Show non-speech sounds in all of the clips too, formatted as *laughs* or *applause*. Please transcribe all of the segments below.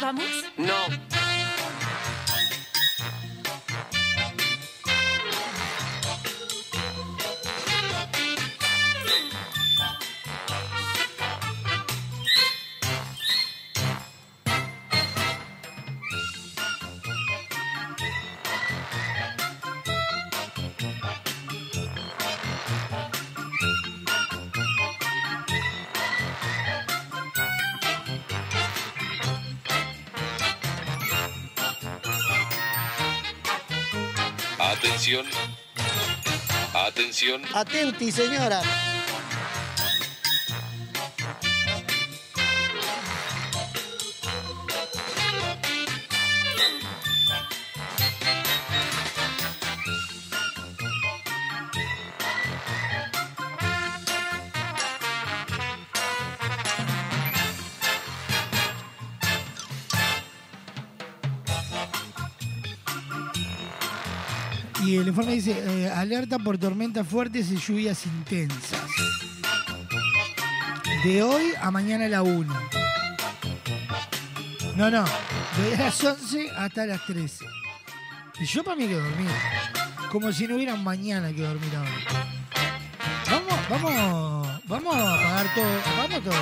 Vamos? No. Atenti, señora. Por tormentas fuertes y lluvias intensas. De hoy a mañana a la 1. No, no, de las 11 hasta las 13. Y yo para mí que dormir. Como si no hubiera un mañana que dormir ahora. Vamos, vamos, vamos a apagar todo. Vamos todo.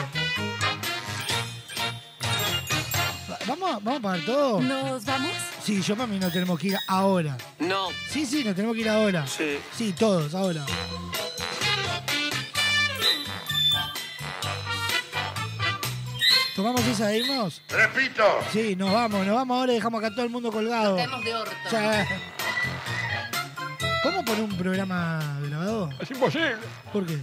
Va- Vamos, vamos a apagar todo. ¿Nos vamos? Sí, yo para mí no tenemos que ir ahora. No. Sí, sí, nos tenemos que ir ahora. Sí. Sí, todos, ahora. ¿Tomamos esa de irnos? Repito. Sí, nos vamos, nos vamos ahora y dejamos acá todo el mundo colgado. Caemos de orto. Ya. ¿Cómo poner un programa grabado? Es imposible. ¿Por qué?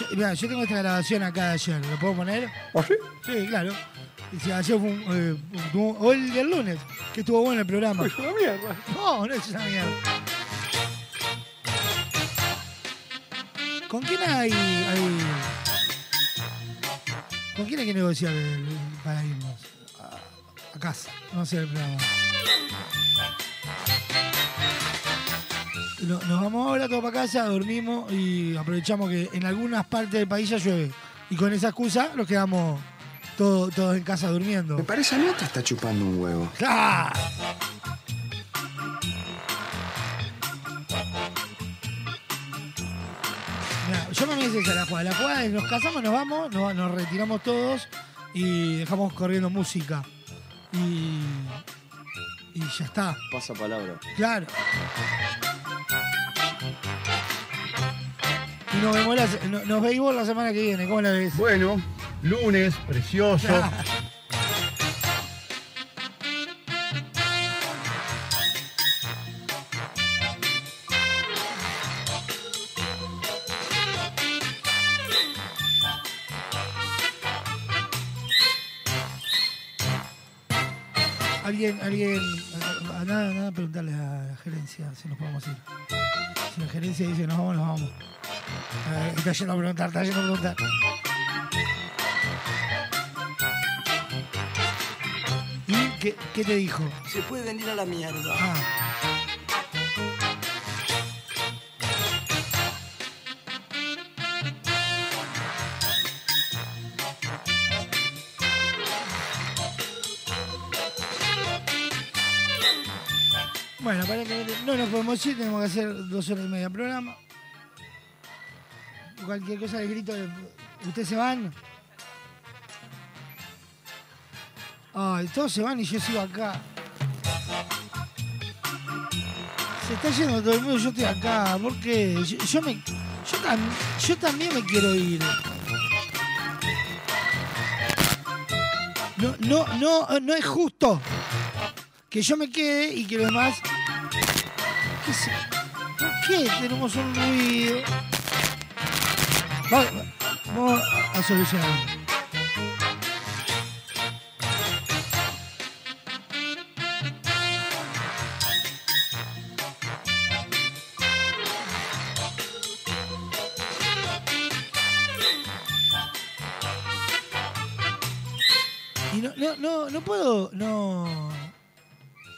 Yo, mirá, yo tengo esta grabación acá de ayer, ¿lo puedo poner? ¿Ah, sí? Sí, claro. Y si ayer fue un, eh, un- o el del lunes, que estuvo bueno el programa. Es una mierda. No, no es una mierda. ¿Con quién hay, hay- ¿Con quién hay que negociar el- para irnos? A, a casa, no sé el programa. No- Nos vamos ahora todos para casa, dormimos y aprovechamos que en algunas partes del país ya llueve. Y con esa excusa nos quedamos todos, todos en casa durmiendo. Me parece a mí te está chupando un huevo. ¡Claro! Mirá, yo me dice esa la jugada. La jugada es nos casamos, nos vamos, nos, nos retiramos todos y dejamos corriendo música. Y. Y ya está. Pasa palabra. Claro. Y nos vemos la, no- nos veis la semana que viene. ¿Cómo la ves? Bueno, lunes, precioso. Alguien, alguien, nada, nada, preguntarle a la gerencia si nos podemos ir. Si la gerencia dice nos vamos, nos vamos. Está yendo a preguntar, está yendo a preguntar. Qué, qué te dijo? Se puede venir a la mierda. Ah, bueno, aparentemente no nos podemos ir, tenemos que hacer dos horas y media de programa. Cualquier cosa les grito, ¿ustedes se van? Ay, todos se van y yo sigo acá. Se está yendo todo el mundo, yo estoy acá. ¿Por qué? Yo, me, yo, tam- yo también me quiero ir. No, no, no, no es justo que yo me quede y que los demás. ¿Qué sé? ¿Por qué tenemos un ruido? Va- Vamos a solucionar. No, no, no puedo, no,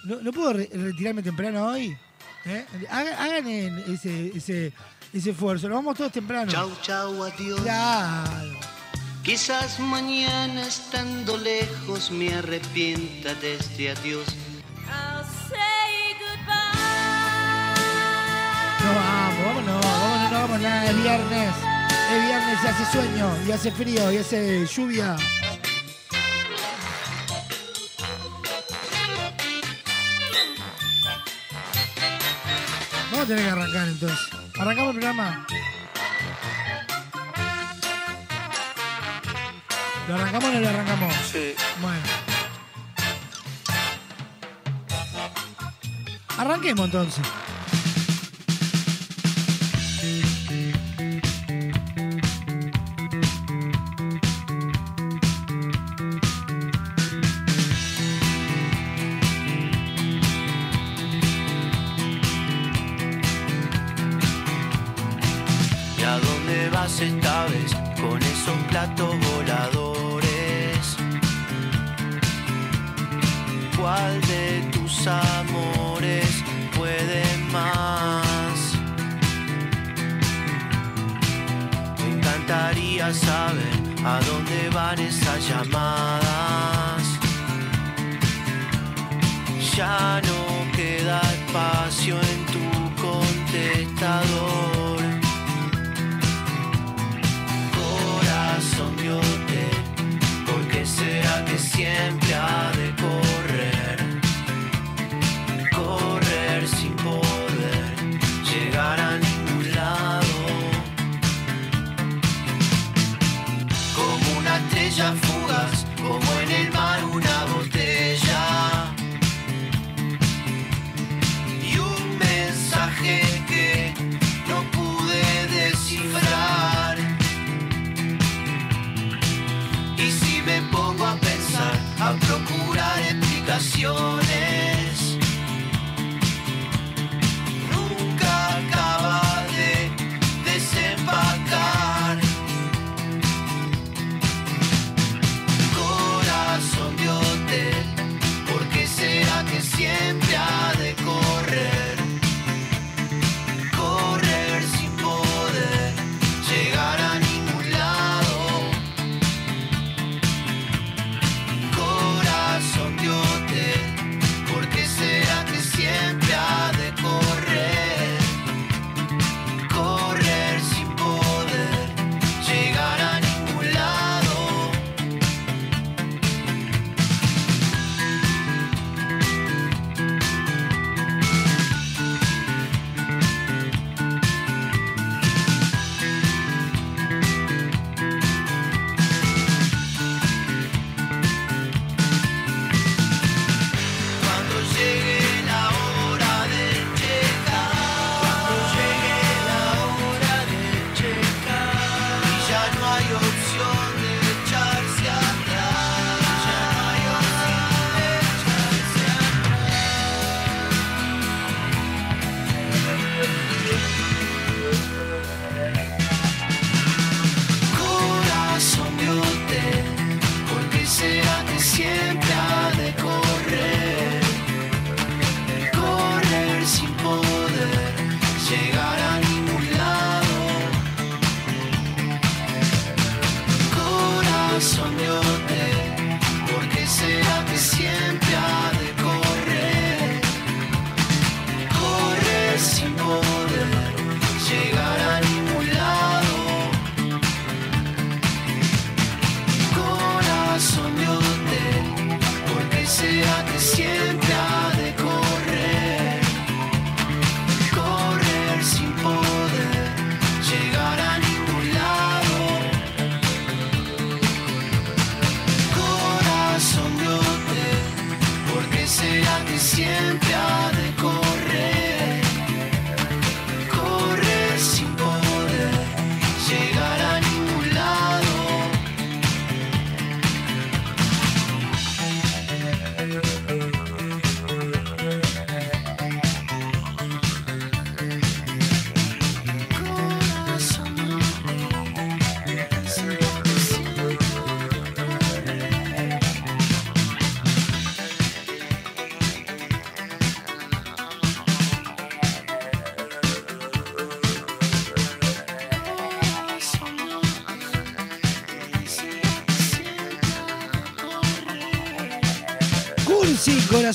no, no puedo re- retirarme temprano hoy. ¿eh? Hagan, ese, ese, ese esfuerzo. Nos vamos todos temprano. Chau, chau, adiós. Claro. Quizás mañana estando lejos me arrepienta de este adiós. No vamos, vámonos, vámonos, no vamos nada. Es viernes. Es viernes y hace sueño, y hace frío, y hace lluvia. Vamos a tener que arrancar entonces. ¿Arrancamos el programa? ¿Lo arrancamos o no lo arrancamos? Sí. Bueno. Arranquemos entonces.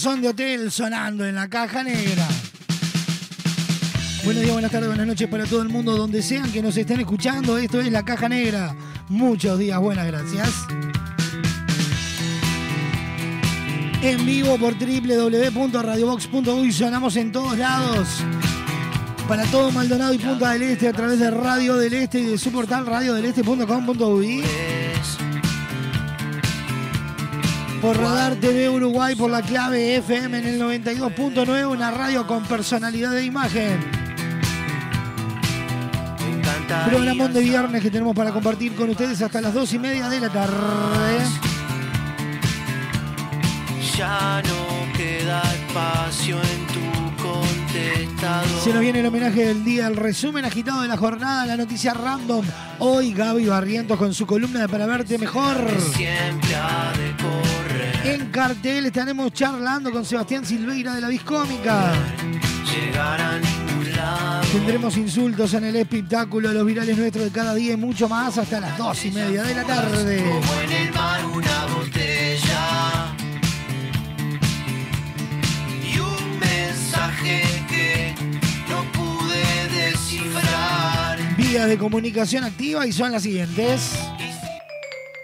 Corazón de hotel sonando en la caja negra. Buenos días, buenas tardes, buenas noches para todo el mundo, donde sean que nos estén escuchando. Esto es la caja negra. Muchos días, buenas gracias. En vivo por www.radiobox.uy sonamos en todos lados. Para todo Maldonado y Punta del Este a través de Radio del Este y de su portal radiodeleste.com.uy. Por Radar TV Uruguay, por la clave FM en el 92.9, una radio con personalidad de imagen. Programón de viernes que tenemos para compartir con ustedes hasta las dos y media de la tarde. Ya no queda espacio en tu contestador. Se nos viene el homenaje del día, el resumen agitado de la jornada, la noticia random. Hoy Gaby Barrientos con su columna de Para Verte Mejor. Siempre ha de correr. En cartel estaremos charlando con Sebastián Silveira de la Viscómica. Tendremos insultos en el espectáculo, los virales nuestros de cada día y mucho más hasta las dos y media de la tarde. Como en el mar una botella. Y un mensaje que no pude descifrar. Vías de comunicación activa y son las siguientes.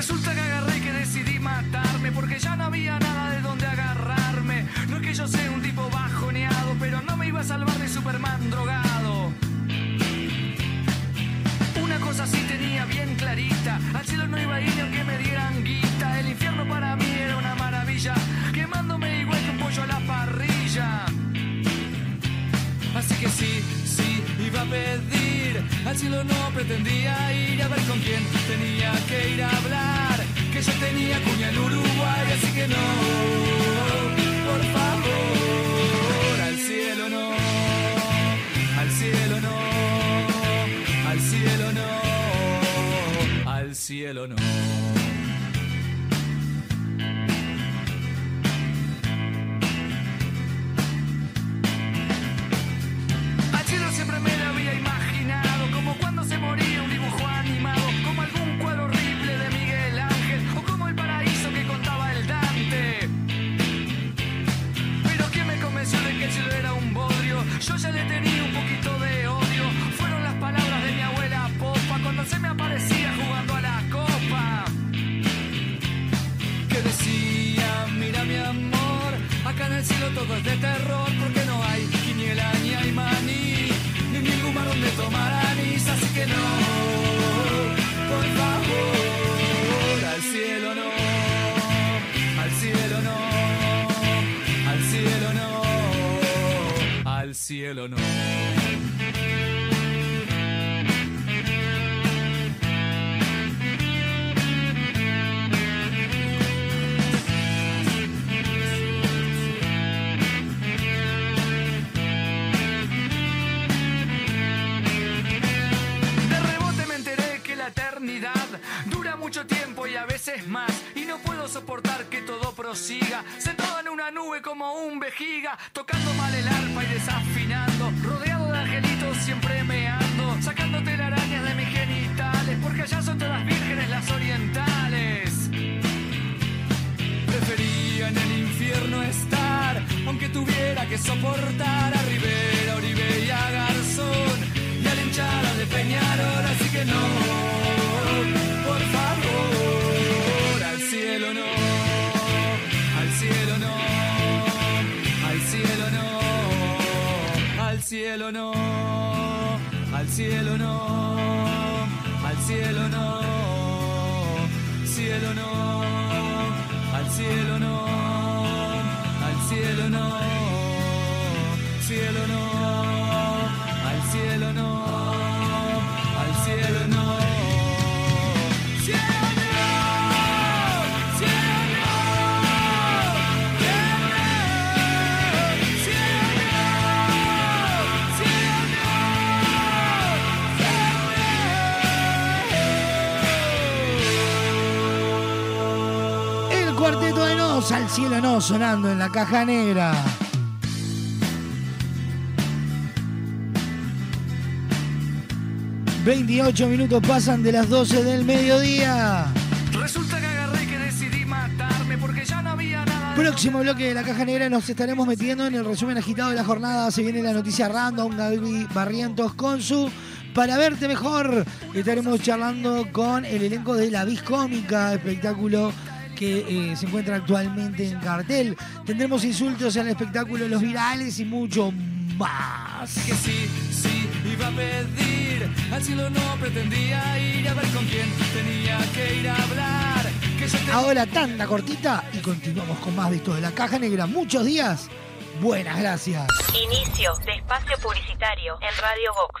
Resulta que agarré y que decidí matarme porque ya no había nada de donde agarrarme. No es que yo sea un tipo bajoneado, pero no me iba a salvar de Superman drogado. Una cosa sí tenía bien clarita, al cielo no iba a ir aunque me dieran guita. El infierno para mí era una maravilla, quemándome igual que un pollo a la parrilla. Así que sí, pedir. Al cielo no pretendía ir a ver con quién tenía que ir a hablar. Que yo tenía cuña en Uruguay, así que no, por favor, al cielo no, al cielo no, al cielo no, al cielo no. Cielo no sonando en la caja negra. ...28 minutos pasan de las 12 del mediodía. Resulta que agarré que decidí matarme porque ya no había nada. Próximo bloque de la caja negra nos estaremos metiendo en el resumen agitado de la jornada. Se viene la noticia random, Gaby Barrientos con su Para verte mejor. Estaremos charlando con el elenco de La Vis Cómica, espectáculo que eh, se encuentra actualmente en cartel. Tendremos insultos en el espectáculo Los Virales y mucho más. Que sí, sí, iba a pedir. Al cielo no pretendía ir a ver con quién tenía que ir a hablar. Que te- Ahora tanda cortita y continuamos con más de esto de la caja negra. Muchos días. Buenas gracias. Inicio de espacio publicitario en Radio Vox.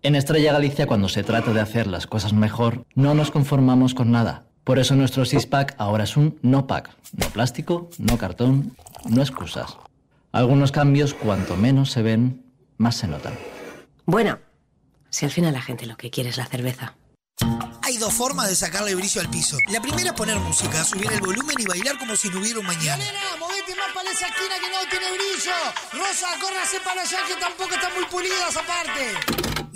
En Estrella Galicia, cuando se trata de hacer las cosas mejor, no nos conformamos con nada. Por eso nuestro six-pack ahora es un no-pack. No plástico, no cartón, no excusas. Algunos cambios, cuanto menos se ven, más se notan. Bueno, si al final la gente lo que quiere es la cerveza. Hay dos formas de sacarle brillo al piso. La primera es poner música, subir el volumen y bailar como si no hubiera un mañana. movete más para esa esquina que no tiene brillo. Rosa, córrase para allá que tampoco están muy pulidas aparte.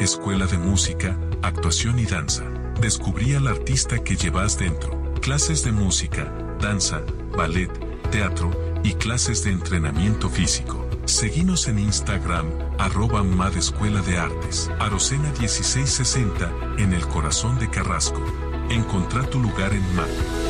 Escuela de Música, Actuación y Danza. Descubrí al artista que llevas dentro. Clases de música, danza, ballet, teatro y clases de entrenamiento físico. Seguinos en Instagram, arroba MAD Escuela de Artes, Arocena 1660, en el corazón de Carrasco. Encontrá tu lugar en MAD.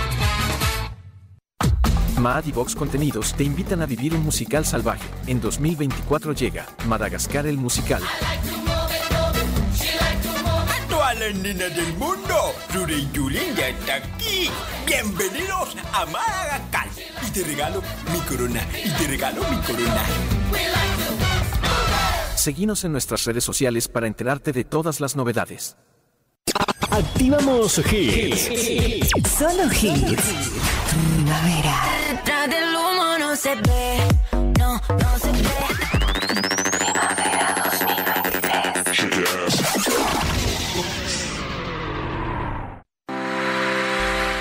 Mad y Vox Contenidos te invitan a vivir un musical salvaje. En 2024 llega Madagascar el musical. A todas las nenas del mundo, Rure y Yulín ya está aquí. Bienvenidos a Madagascar. Y te regalo mi corona. Y te regalo mi corona. Seguinos en nuestras redes sociales para enterarte de todas las novedades. Activamos Hits. Solo hits. Primavera. Detrás del humo no se ve, no, no se ve.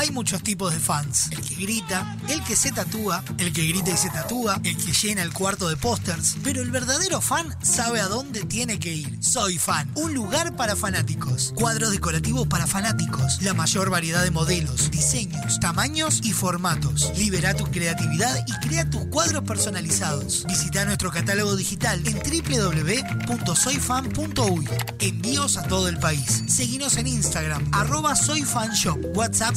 Hay muchos tipos de fans. El que grita, el que se tatúa, el que grita y se tatúa, el que llena el cuarto de pósters. Pero el verdadero fan sabe a dónde tiene que ir. Soy fan, un lugar para fanáticos. Cuadros decorativos para fanáticos. La mayor variedad de modelos, diseños, tamaños y formatos. Libera tu creatividad y crea tus cuadros personalizados. Visita nuestro catálogo digital en www.soyfan.uy. Envíos a todo el país. Seguinos en Instagram, arroba soyfanshop, WhatsApp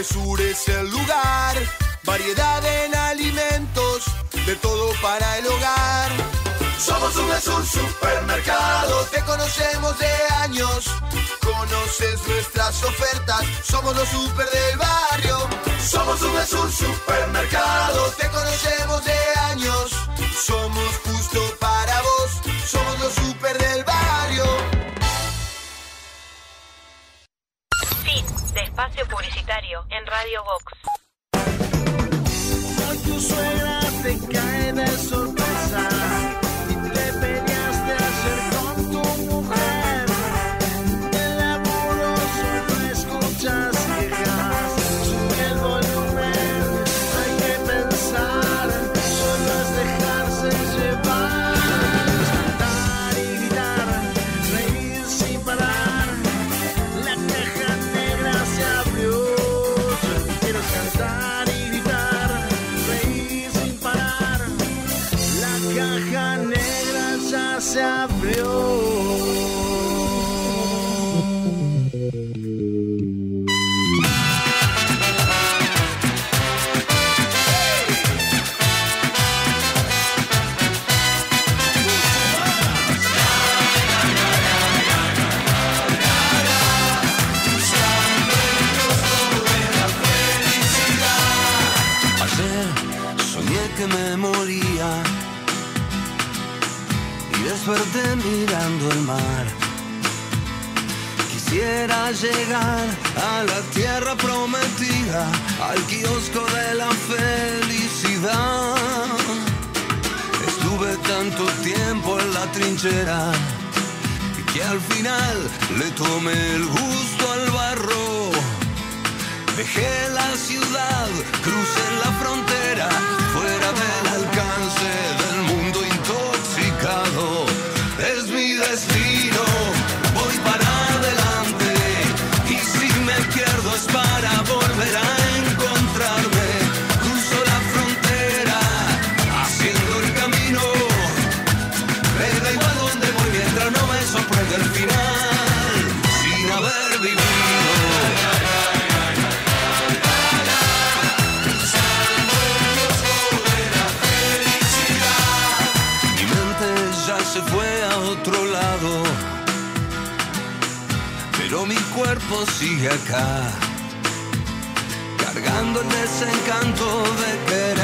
VSUR es el lugar. Variedad en alimentos, de todo para el hogar. Somos VSUR Supermercado, te conocemos de años. Conoces nuestras ofertas, somos los super del barrio. Somos VSUR Supermercado, te conocemos de en Radio Vox. Hoy tu suegra te cae de sorpresa Llegar a la tierra prometida, al kiosco de la felicidad. Estuve tanto tiempo en la trinchera que al final le tomé el gusto al barro. Dejé la ciudad, crucé la frontera, fuera del alcance del mundo intoxicado. Es mi destino, sigue acá, cargando el desencanto de querer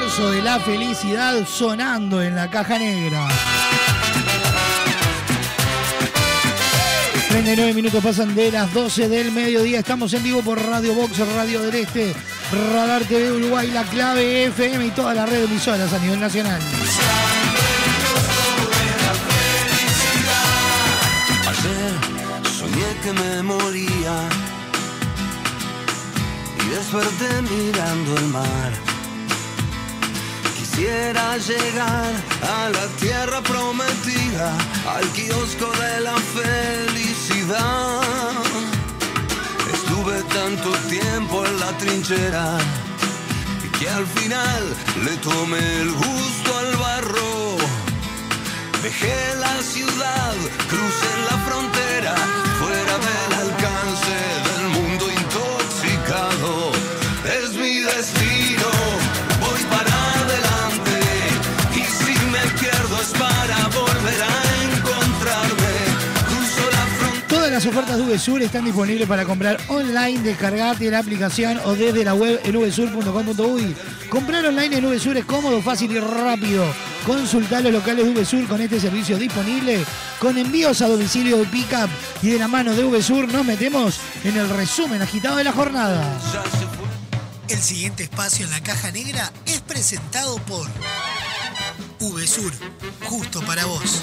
corso de la felicidad sonando en la caja negra. 39 minutos pasan de las 12 del mediodía. Estamos en vivo por Radio Box, Radio del Este, Radar TV Uruguay, La Clave FM y toda la red de emisoras a nivel nacional. Ayer soñé que me moría y desperté mirando el mar. Quisiera llegar a la tierra prometida, al kiosco de la felicidad. Estuve tanto tiempo en la trinchera que al final le tomé el gusto al barro. Dejé la ciudad, crucé la frontera, fuera del alcance del mundo intoxicado. Es mi destino, para volver a encontrarme. Cruzo la frontera. Todas las ofertas de VSUR están disponibles para comprar online, descargate la aplicación o desde la web en vsur.com.uy. Comprar online en VSUR es cómodo, fácil y rápido. Consultar los locales de VSUR con este servicio disponible, con envíos a domicilio de pickup y de la mano de VSUR nos metemos en el resumen agitado de la jornada. El siguiente espacio en la caja negra es presentado por VSUR, justo para vos.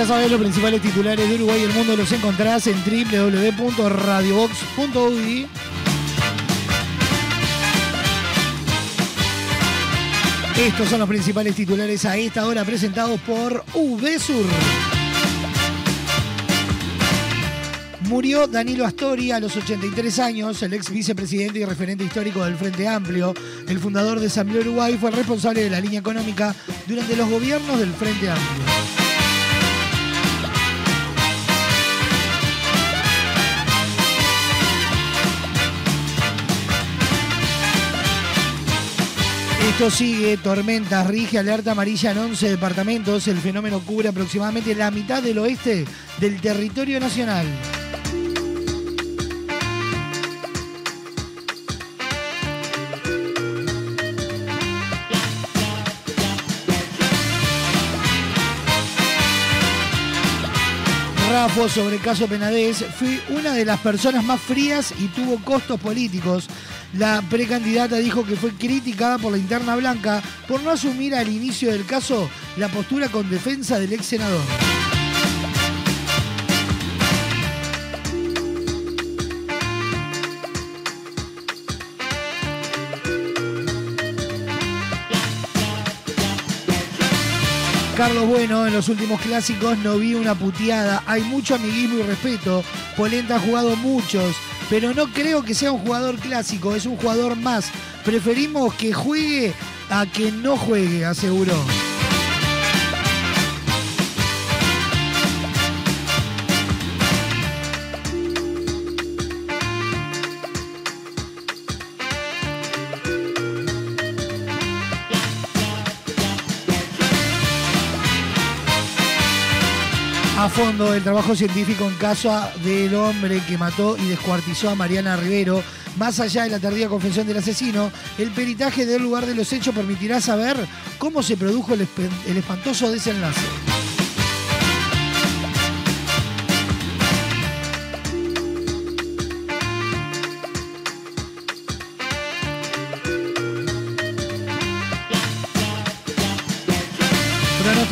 Ya sabés, los principales titulares de Uruguay y el mundo los encontrás en www.radiobox.uy. Estos son los principales titulares a esta hora presentados por VSUR. Murió Danilo Astori a los 83 años, el ex vicepresidente y referente histórico del Frente Amplio. El fundador de Asamblea Uruguay fue el responsable de la línea económica durante los gobiernos del Frente Amplio. Esto sigue, tormentas, rige, alerta amarilla en 11 departamentos. El fenómeno cubre aproximadamente la mitad del oeste del territorio nacional. Rafo sobre el caso Penadez, fui una de las personas más frías y tuvo costos políticos. La precandidata dijo que fue criticada por la interna blanca por no asumir al inicio del caso la postura con defensa del ex senador. Carlos Bueno, en los últimos clásicos no vi una puteada. Hay mucho amiguismo y respeto. Polenta ha jugado muchos, pero no creo que sea un jugador clásico, es un jugador más. Preferimos que juegue a que no juegue, aseguró. Fondo el trabajo científico en caso del hombre que mató y descuartizó a Mariana Rivero. Más allá de la tardía confesión del asesino, el peritaje del lugar de los hechos permitirá saber cómo se produjo el, espantoso desenlace.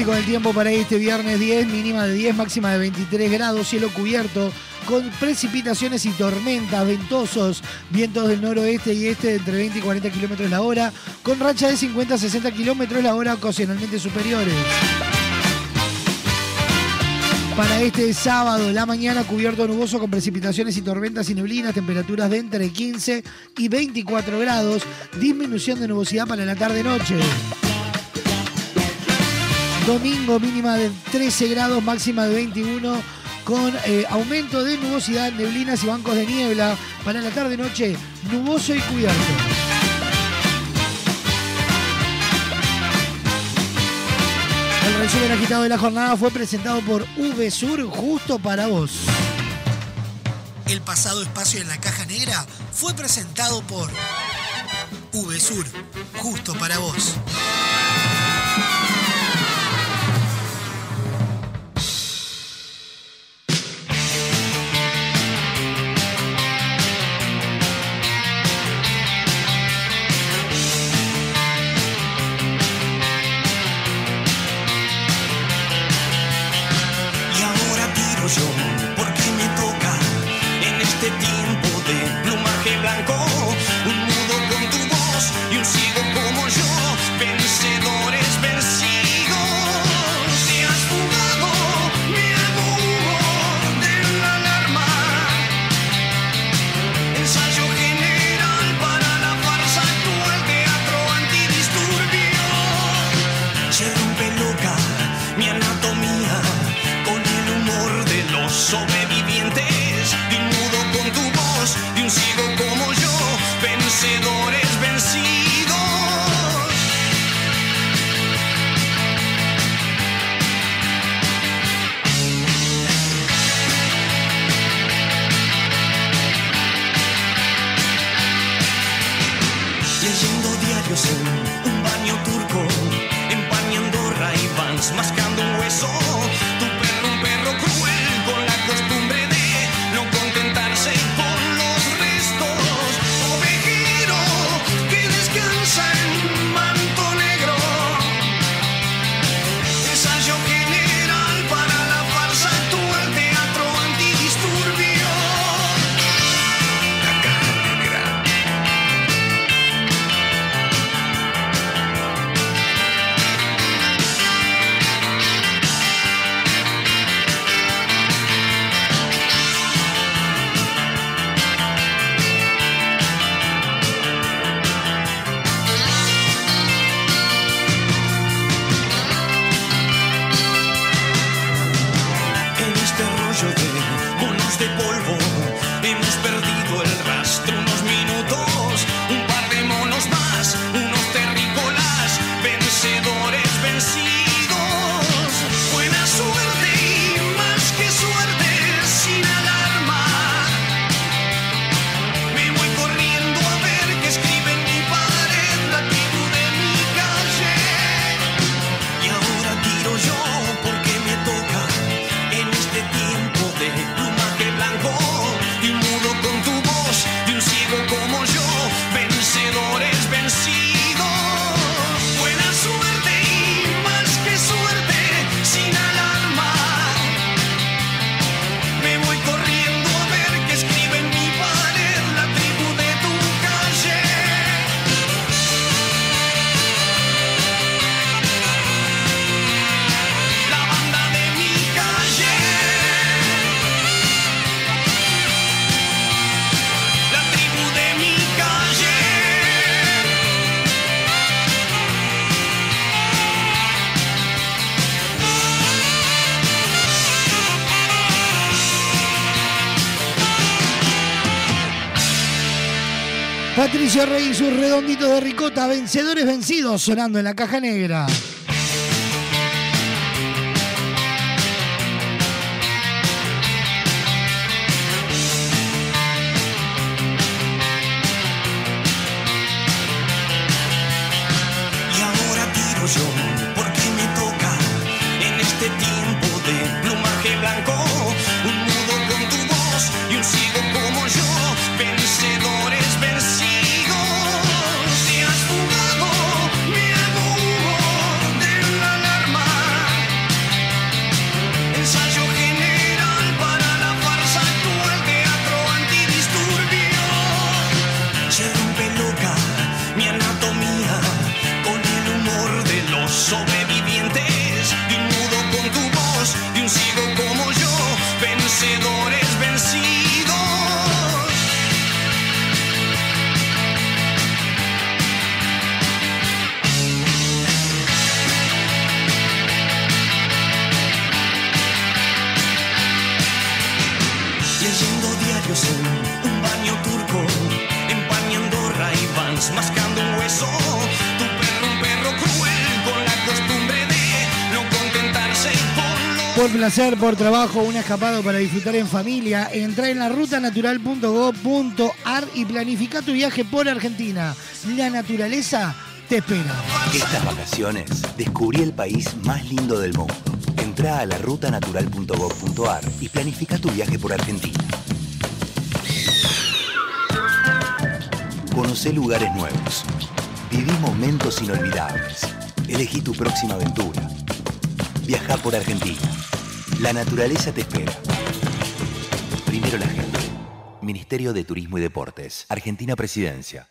Pronóstico del tiempo para este viernes 10, mínima de 10, máxima de 23 grados, cielo cubierto, con precipitaciones y tormentas, ventosos, vientos del noroeste y este de entre 20 y 40 kilómetros la hora, con racha de 50 a 60 kilómetros la hora, ocasionalmente superiores. Para este sábado, la mañana cubierto nuboso con precipitaciones y tormentas y neblinas, temperaturas de entre 15 y 24 grados, disminución de nubosidad para la tarde-noche. Domingo mínima de 13 grados, máxima de 21, con eh, aumento de nubosidad, neblinas y bancos de niebla. Para la tarde-noche, nuboso y cubierto. El resumen agitado de la jornada fue presentado por VSUR justo para vos. El pasado espacio en la caja negra fue presentado por VSUR, justo para vos. Rey y sus redonditos de ricota, vencedores vencidos, sonando en la caja negra. hacer por trabajo, un escapado para disfrutar en familia, entra en la rutanatural.gov.ar y planifica tu viaje por Argentina. La naturaleza te espera. Estas vacaciones descubrí el país más lindo del mundo. Entra a la rutanatural.gov.ar y planifica tu viaje por Argentina. Conoce lugares nuevos. Viví momentos inolvidables. Elegí tu próxima aventura. Viaja por Argentina. La naturaleza te espera. Primero la gente. Ministerio de Turismo y Deportes. Argentina Presidencia.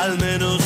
al menos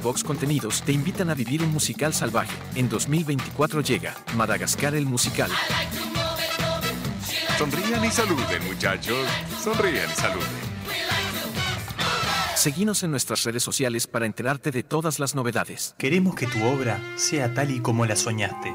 Vox Contenidos te invitan a vivir un musical salvaje. En 2024 llega Madagascar el musical. Sonrían y saluden, muchachos. Sonrían y saluden. Seguinos en nuestras redes sociales para enterarte de todas las novedades. Queremos que tu obra sea tal y como la soñaste.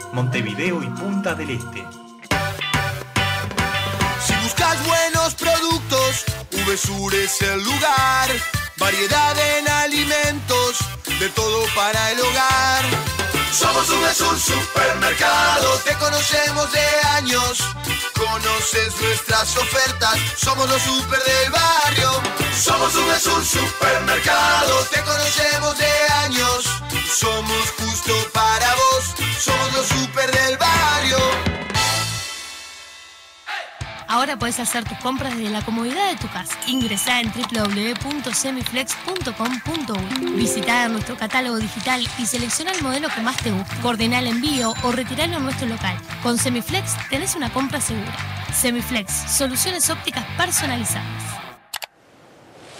Montevideo y Punta del Este. Si buscas buenos productos, VSUR es el lugar. Variedad en alimentos, de todo para el hogar. Somos VSUR Supermercado, te conocemos de años. Conoces nuestras ofertas, somos los super del barrio. Somos VSUR Supermercado, te conocemos de años. Somos justo para vos, somos los super del barrio. Ahora puedes hacer tus compras desde la comodidad de tu casa. Ingresá en www.semiflex.com.uy. Visita nuestro catálogo digital y selecciona el modelo que más te guste. Coordina el envío o retiralo en nuestro local. Con Semiflex tenés una compra segura. Semiflex, soluciones ópticas personalizadas.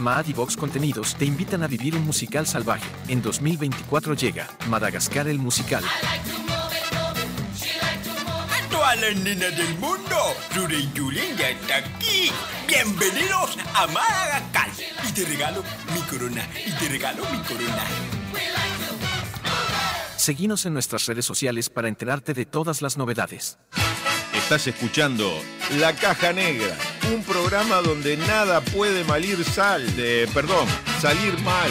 Maad y Vox Contenidos te invitan a vivir un musical salvaje. En 2024 llega Madagascar el musical. A todas las nenas del mundo, Rure y Julen ya está aquí. Bienvenidos a Madagascar. Y te regalo mi corona, y te regalo mi corona. Seguinos en nuestras redes sociales para enterarte de todas las novedades. Estás escuchando La Caja Negra, un programa donde nada puede malir sal, de, perdón, salir mal.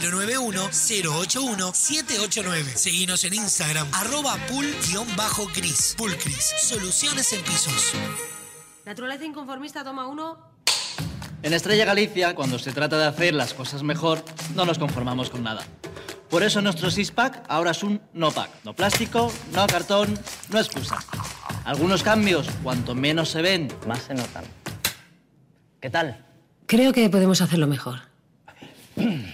091-081-789. Seguinos en Instagram, arroba pul-cris. Pulcris, soluciones en pisos. Naturaleza inconformista, toma uno. En Estrella Galicia, cuando se trata de hacer las cosas mejor, no nos conformamos con nada. Por eso nuestro six-pack ahora es un no-pack. No plástico, no cartón, no excusa. Algunos cambios, cuanto menos se ven, más se notan. ¿Qué tal? Creo que podemos hacerlo mejor. *clears throat*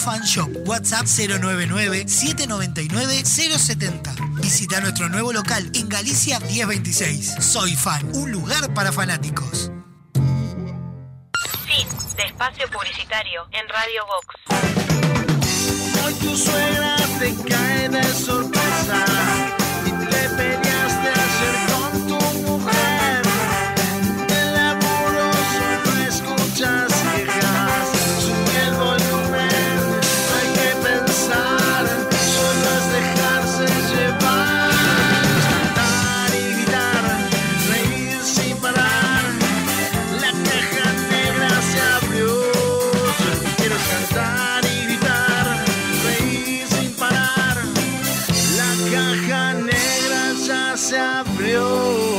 Fan Shop. WhatsApp 099-799-070. Visita nuestro nuevo local en Galicia 1026. Soy Fan, un lugar para fanáticos. Fin de espacio publicitario en Radio Vox. Hoy tu suegra te cae de sorpresa. caja negra ya se abrió.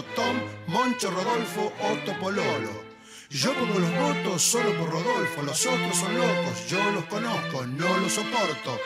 Tom, Moncho, Rodolfo, Otto, Pololo. Yo pongo los votos solo por Rodolfo, los otros son locos, yo los conozco, no los soporto.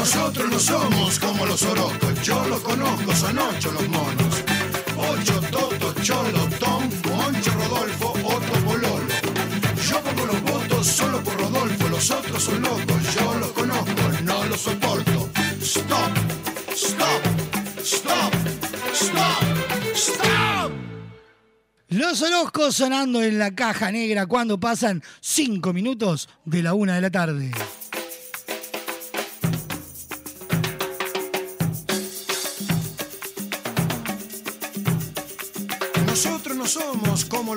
Nosotros no somos como los orocos, yo los conozco, son ocho los monos. Ocho, Toto, Cholo, Tom, Moncho, Rodolfo, Otto, Pololo. Yo pongo los votos solo por Rodolfo, los otros son locos, yo los conozco, no los soporto. Stop, stop, stop, stop, stop. Los Orozcos sonando en la caja negra cuando pasan 5 minutos de la una de la tarde.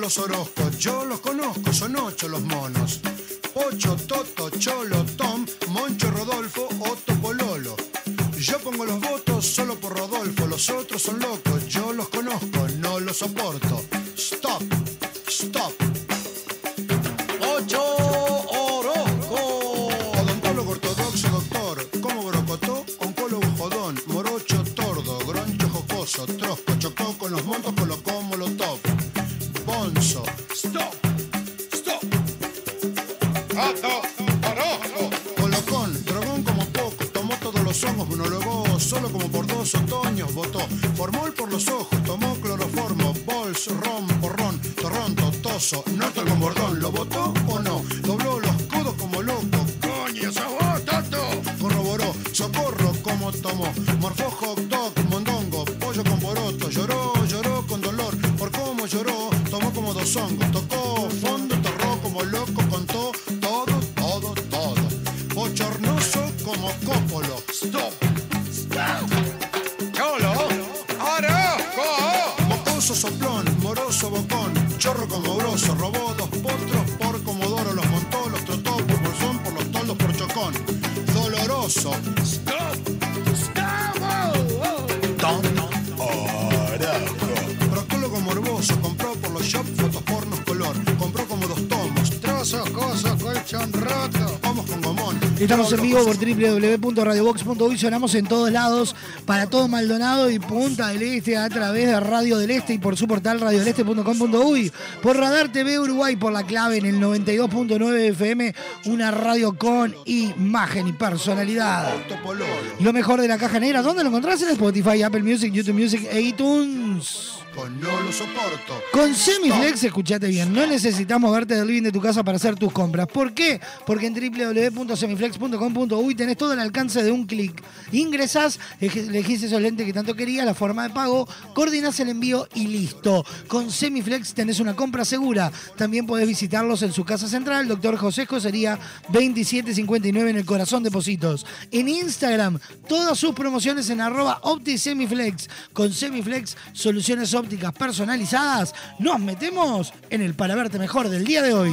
Los Orozcos, yo los conozco, son ocho los monos. Ocho, Toto, Cholo, Tom, Moncho, Rodolfo, Otto, Pololo. Yo pongo los votos solo por Rodolfo, los otros son locos, yo los conozco, no los soporto. Stop, stop. Ocho Orozco. Odontólogo ortodoxo, doctor, como brocotó, oncólogo jodón, morocho, tordo, groncho, jocoso, trosco, chocó con los montos, colocó molotov. Por dos otoños, votó. Formol por los ojos, tomó cloroformo, bols, ron, porrón, torrón, totoso, norte con bordón, ¿lo votó vivo por www.radiobox.uy, sonamos en todos lados, para todo Maldonado y Punta del Este a través de Radio del Este y por su portal radiodeleste.com.uy, por Radar TV Uruguay, por la clave en el 92.9 FM, una radio con imagen y personalidad. Lo mejor de la caja negra, ¿dónde lo encontrás? En Spotify, Apple Music, YouTube Music e iTunes. Con no lo soporto. Con Semiflex, escuchate bien, no necesitamos verte del living de tu casa para hacer tus compras. ¿Por qué? Porque en www.semiflex.com.uy tenés todo al alcance de un clic. Ingresás, elegís esos lentes que tanto querías, la forma de pago, coordinás el envío y listo. Con Semiflex tenés una compra segura. También podés visitarlos en su casa central, Doctor José sería 2759 en el corazón de Positos. En Instagram, todas sus promociones en arroba OptiSemiflex. Con Semiflex, soluciones ópticas personalizadas, nos metemos en el para verte mejor del día de hoy.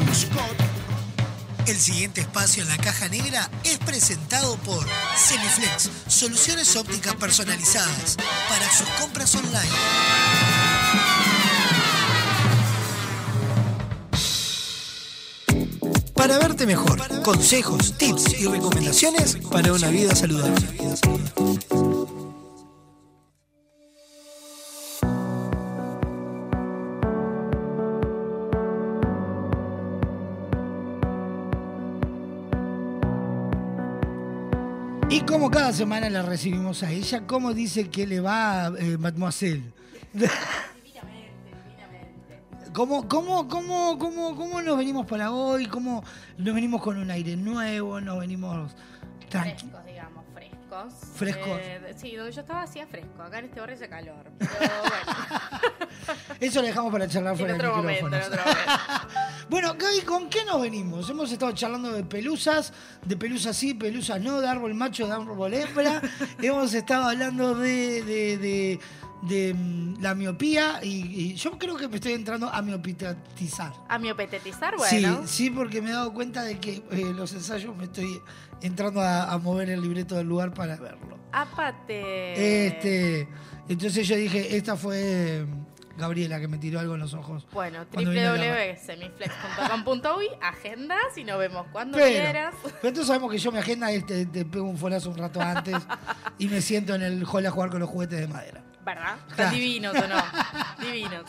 El siguiente espacio en la caja negra es presentado por Semiflex, soluciones ópticas personalizadas para sus compras online. Para verte mejor, consejos, tips y recomendaciones para una vida saludable. Y como cada semana la recibimos a ella, ¿cómo dice que le va, eh, mademoiselle? ¿Cómo, cómo, cómo, cómo, ¿Cómo nos venimos para hoy? ¿Cómo nos venimos con un aire nuevo? ¿Nos venimos tranquilos? Frescos, frescos. Eh, sí, donde yo estaba hacía fresco. Acá en este barrio hace calor. Pero bueno. *laughs* Eso lo dejamos para charlar en fuera otro del momento, en otro momento. *laughs* Bueno, Gaby, ¿con qué nos venimos? Hemos estado charlando de pelusas, de pelusas sí, pelusas no, de árbol macho, de árbol hembra. *laughs* Hemos estado hablando de, de- de- de, mm, la miopía y, y yo creo que me estoy entrando a miopatizar. A miopetetizar, bueno. Sí, sí, porque me he dado cuenta de que eh, los ensayos me estoy entrando a, a mover el libreto del lugar para verlo. Apate. Este, entonces yo dije, esta fue Gabriela, que me tiró algo en los ojos. Bueno, www.semiflex.com.uy, agendas y nos vemos cuando Pero, quieras. pero tú sabemos que yo mi agenda es te, te pego un folazo un rato antes *laughs* y me siento en el hall a jugar con los juguetes de madera. ¿Verdad? Están divinos o no. *laughs* divinos.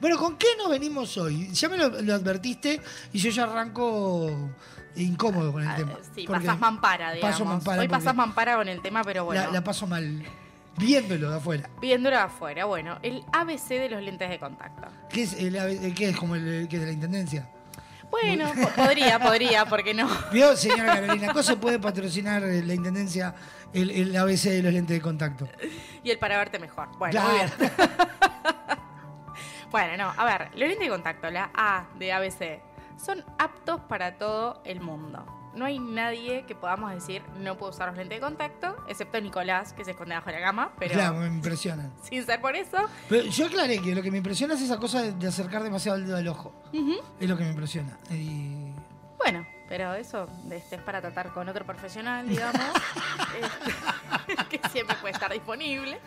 Bueno, ¿con qué nos venimos hoy? Ya me lo, lo advertiste y yo ya arranco incómodo con el tema. Ah, Sí, Porque pasás mampara, digamos. Paso mampara Hoy porque pasás mampara con el tema, pero bueno. la, la paso mal viéndolo de afuera. Viéndolo de afuera, bueno, el ABC de los lentes de contacto. ¿Qué es, el, el- qué es como el, el que de la intendencia? Bueno, po- podría, podría, ¿por qué no? Vio, señora Carolina, ¿cómo se puede patrocinar la intendencia el, el ABC de los lentes de contacto? Y el para verte mejor. Bueno, Claro. muy bien. *laughs* bueno, no, a ver, los lentes de contacto, la A de ABC, son aptos para todo el mundo. No hay nadie que podamos decir no puedo usar los lentes de contacto, excepto Nicolás, que se esconde bajo la cama, pero Claro, me impresionan. *laughs* sin ser por eso. Pero yo aclaré que lo que me impresiona es esa cosa de, de acercar demasiado el dedo al ojo. Es lo que me impresiona. Y- Bueno, pero eso este, es para tratar con otro profesional, digamos, *laughs* este, *laughs* que siempre puede estar disponible.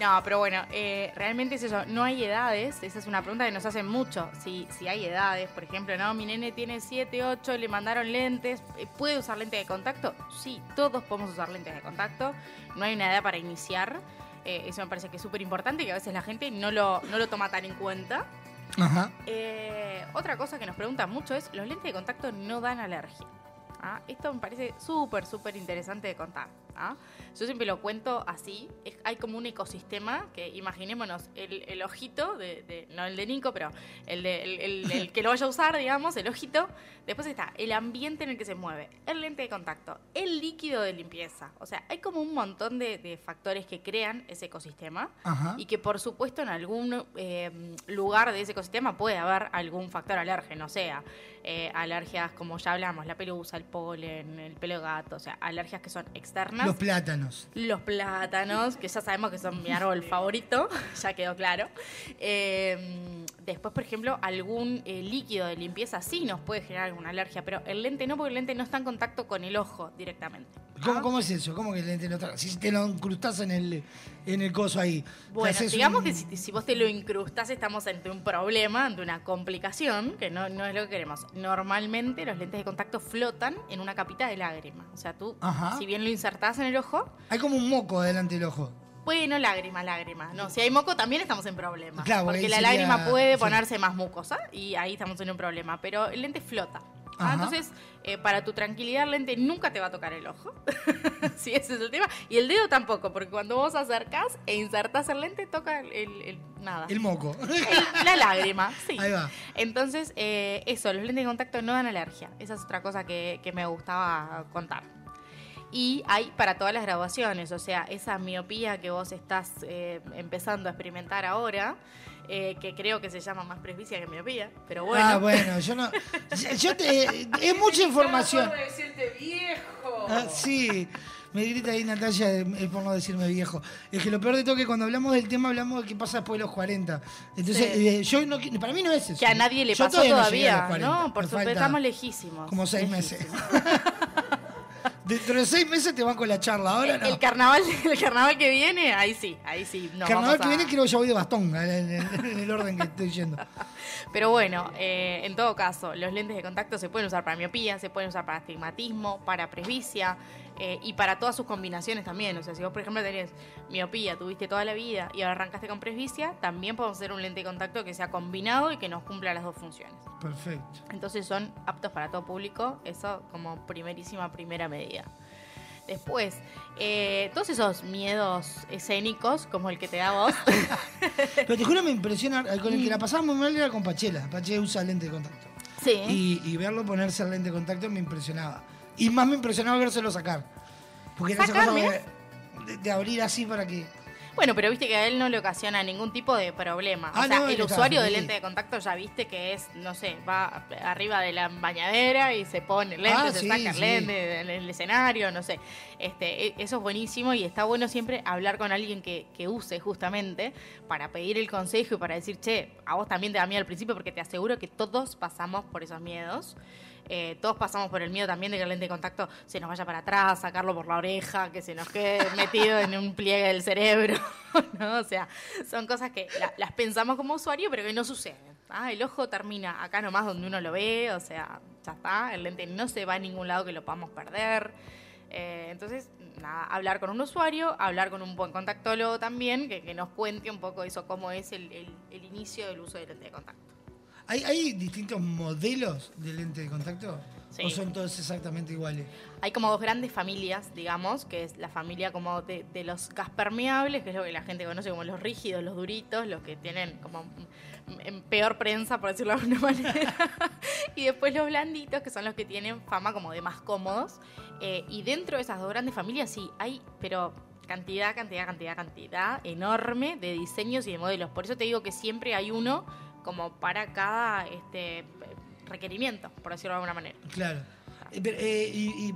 No, pero bueno, eh, realmente es eso, no hay edades, esa es una pregunta que nos hacen mucho, si, si hay edades, por ejemplo, no, mi nene tiene 7, 8, le mandaron lentes, eh, ¿puede usar lentes de contacto? Sí, todos podemos usar lentes de contacto, no hay una edad para iniciar, eh, eso me parece que es súper importante y que a veces la gente no lo, no lo toma tan en cuenta. Eh, otra cosa que nos preguntan mucho es, los lentes de contacto no dan alergia. ¿ah? Esto me parece súper, súper interesante de contar. ¿Ah? Yo siempre lo cuento así. Es- hay como un ecosistema que imaginémonos el, el ojito, de, de- no el de Nico, pero el, de, el, que lo vaya a usar, digamos, el ojito. Después está el ambiente en el que se mueve, el lente de contacto, el líquido de limpieza. O sea, hay como un montón de, de factores que crean ese ecosistema Ajá. y que por supuesto en algún eh, lugar de ese ecosistema puede haber algún factor alérgeno, o sea, eh, alergias como ya hablamos, la pelusa, el polen, el pelo de gato, o sea, alergias que son externas. Los plátanos. Los plátanos, que ya sabemos que son mi árbol favorito, *laughs* ya quedó claro. Eh, después, por ejemplo, algún eh, líquido de limpieza sí nos puede generar alguna alergia, pero el lente no, porque el lente no está en contacto con el ojo directamente. ¿Cómo, cómo es eso? ¿Cómo que el lente no tra- Si te lo incrustás en el, en el coso ahí. Bueno, digamos un- que si, si vos te lo incrustás estamos ante un problema, ante una complicación, que no, no es lo que queremos. Normalmente los lentes de contacto flotan en una capita de lágrima. O sea, tú, Ajá. si bien lo insertás en el ojo, Hay como un moco delante del ojo. Bueno, lágrima, lágrima. No, si hay moco también estamos en problemas. Claro, porque la sería- lágrima puede sí. ponerse más mucosa y ahí estamos en un problema. Pero el lente flota. Ah, entonces, eh, para tu tranquilidad, el lente nunca te va a tocar el ojo. *laughs* sí, ese es el tema. Y el dedo tampoco, porque cuando vos acercás e insertás el lente, toca el, el- el- nada. El moco. *laughs* El- la lágrima, sí. Ahí va. Entonces, eh, eso, los lentes de contacto no dan alergia. Esa es otra cosa que, que me gustaba contar. Y hay para todas las graduaciones, o sea, esa miopía que vos estás eh, empezando a experimentar ahora, eh, que creo que se llama más presbicia que miopía, pero bueno. Ah, bueno, yo no. *laughs* Yo te, es mucha información. decirte viejo. Ah, sí, me grita ahí Natalia, es por no decirme viejo. Es que lo peor de todo es que cuando hablamos del tema hablamos de qué pasa después de los 40. Entonces, Sí. eh, yo no, para mí no es eso. Que a nadie le Yo pasó todavía todavía, no, llegué a los 40. ¿no? Por supuesto, estamos lejísimos. Como seis meses. Dentro de seis meses te van con la charla. Ahora no. El carnaval, *laughs* el carnaval que viene, ahí sí, ahí sí. nos Carnaval vamos que viene creo que ya voy de bastón en, en- en el orden que estoy yendo. *laughs* Pero bueno, eh, en todo caso, los lentes de contacto se pueden usar para miopía, se pueden usar para astigmatismo, para presbicia eh, y para todas sus combinaciones también. O sea, si vos, por ejemplo, tenés miopía, tuviste toda la vida y ahora arrancaste con presbicia, también podemos hacer un lente de contacto que sea combinado y que nos cumpla las dos funciones. Perfecto. Entonces son aptos para todo público, eso como primerísima primera medida. Después, eh, todos esos miedos escénicos, como el que te da vos, *laughs* Pero te juro me impresiona, eh, con el que la pasaba muy mal era con Pachela. Pachela usa lente de contacto. Sí. Y, y verlo ponerse el lente de contacto me impresionaba. Y más me impresionaba vérselo sacar. Porque era esa ¿Sacar, cosa de, de abrir así para que. Bueno, pero viste que a él no le ocasiona ningún tipo de problema. Ah, o sea, no, el él usuario de feliz. lente de contacto ya viste que es, no sé, va arriba de la bañadera y se pone el lente, Ah, se sí, saca el sí. lente en el escenario, no sé. Este, e- eso es buenísimo y está bueno siempre hablar con alguien que, que use justamente para pedir el consejo y para decir, che, a vos también te da miedo al principio porque te aseguro que todos pasamos por esos miedos. Eh, todos pasamos por el miedo también de que el lente de contacto se nos vaya para atrás, sacarlo por la oreja, que se nos quede *laughs* metido en un pliegue del cerebro. *laughs* ¿no? O sea, son cosas que la- las pensamos como usuario, pero que no suceden. ¿ah? El ojo termina acá nomás donde uno lo ve, o sea, ya está. El lente no se va a ningún lado que lo podamos perder. Eh, entonces, nada, hablar con un usuario, hablar con un buen contactólogo también, que, que nos cuente un poco eso, cómo es el, el- el inicio del uso del lente de contacto. ¿Hay, hay distintos modelos de lente de contacto? Sí. ¿O son todos exactamente iguales? Hay como dos grandes familias, digamos, que es la familia como de, de los gas permeables, que es lo que la gente conoce como los rígidos, los duritos, los que tienen como en peor prensa, por decirlo de alguna *laughs* manera. y después los blanditos, que son los que tienen fama como de más cómodos. Eh, y dentro de esas dos grandes familias, sí, hay, pero cantidad, cantidad, cantidad, cantidad enorme de diseños y de modelos. Por eso te digo que siempre hay uno como para cada este requerimiento, por decirlo de alguna manera. Claro. Eh, pero, eh, y, y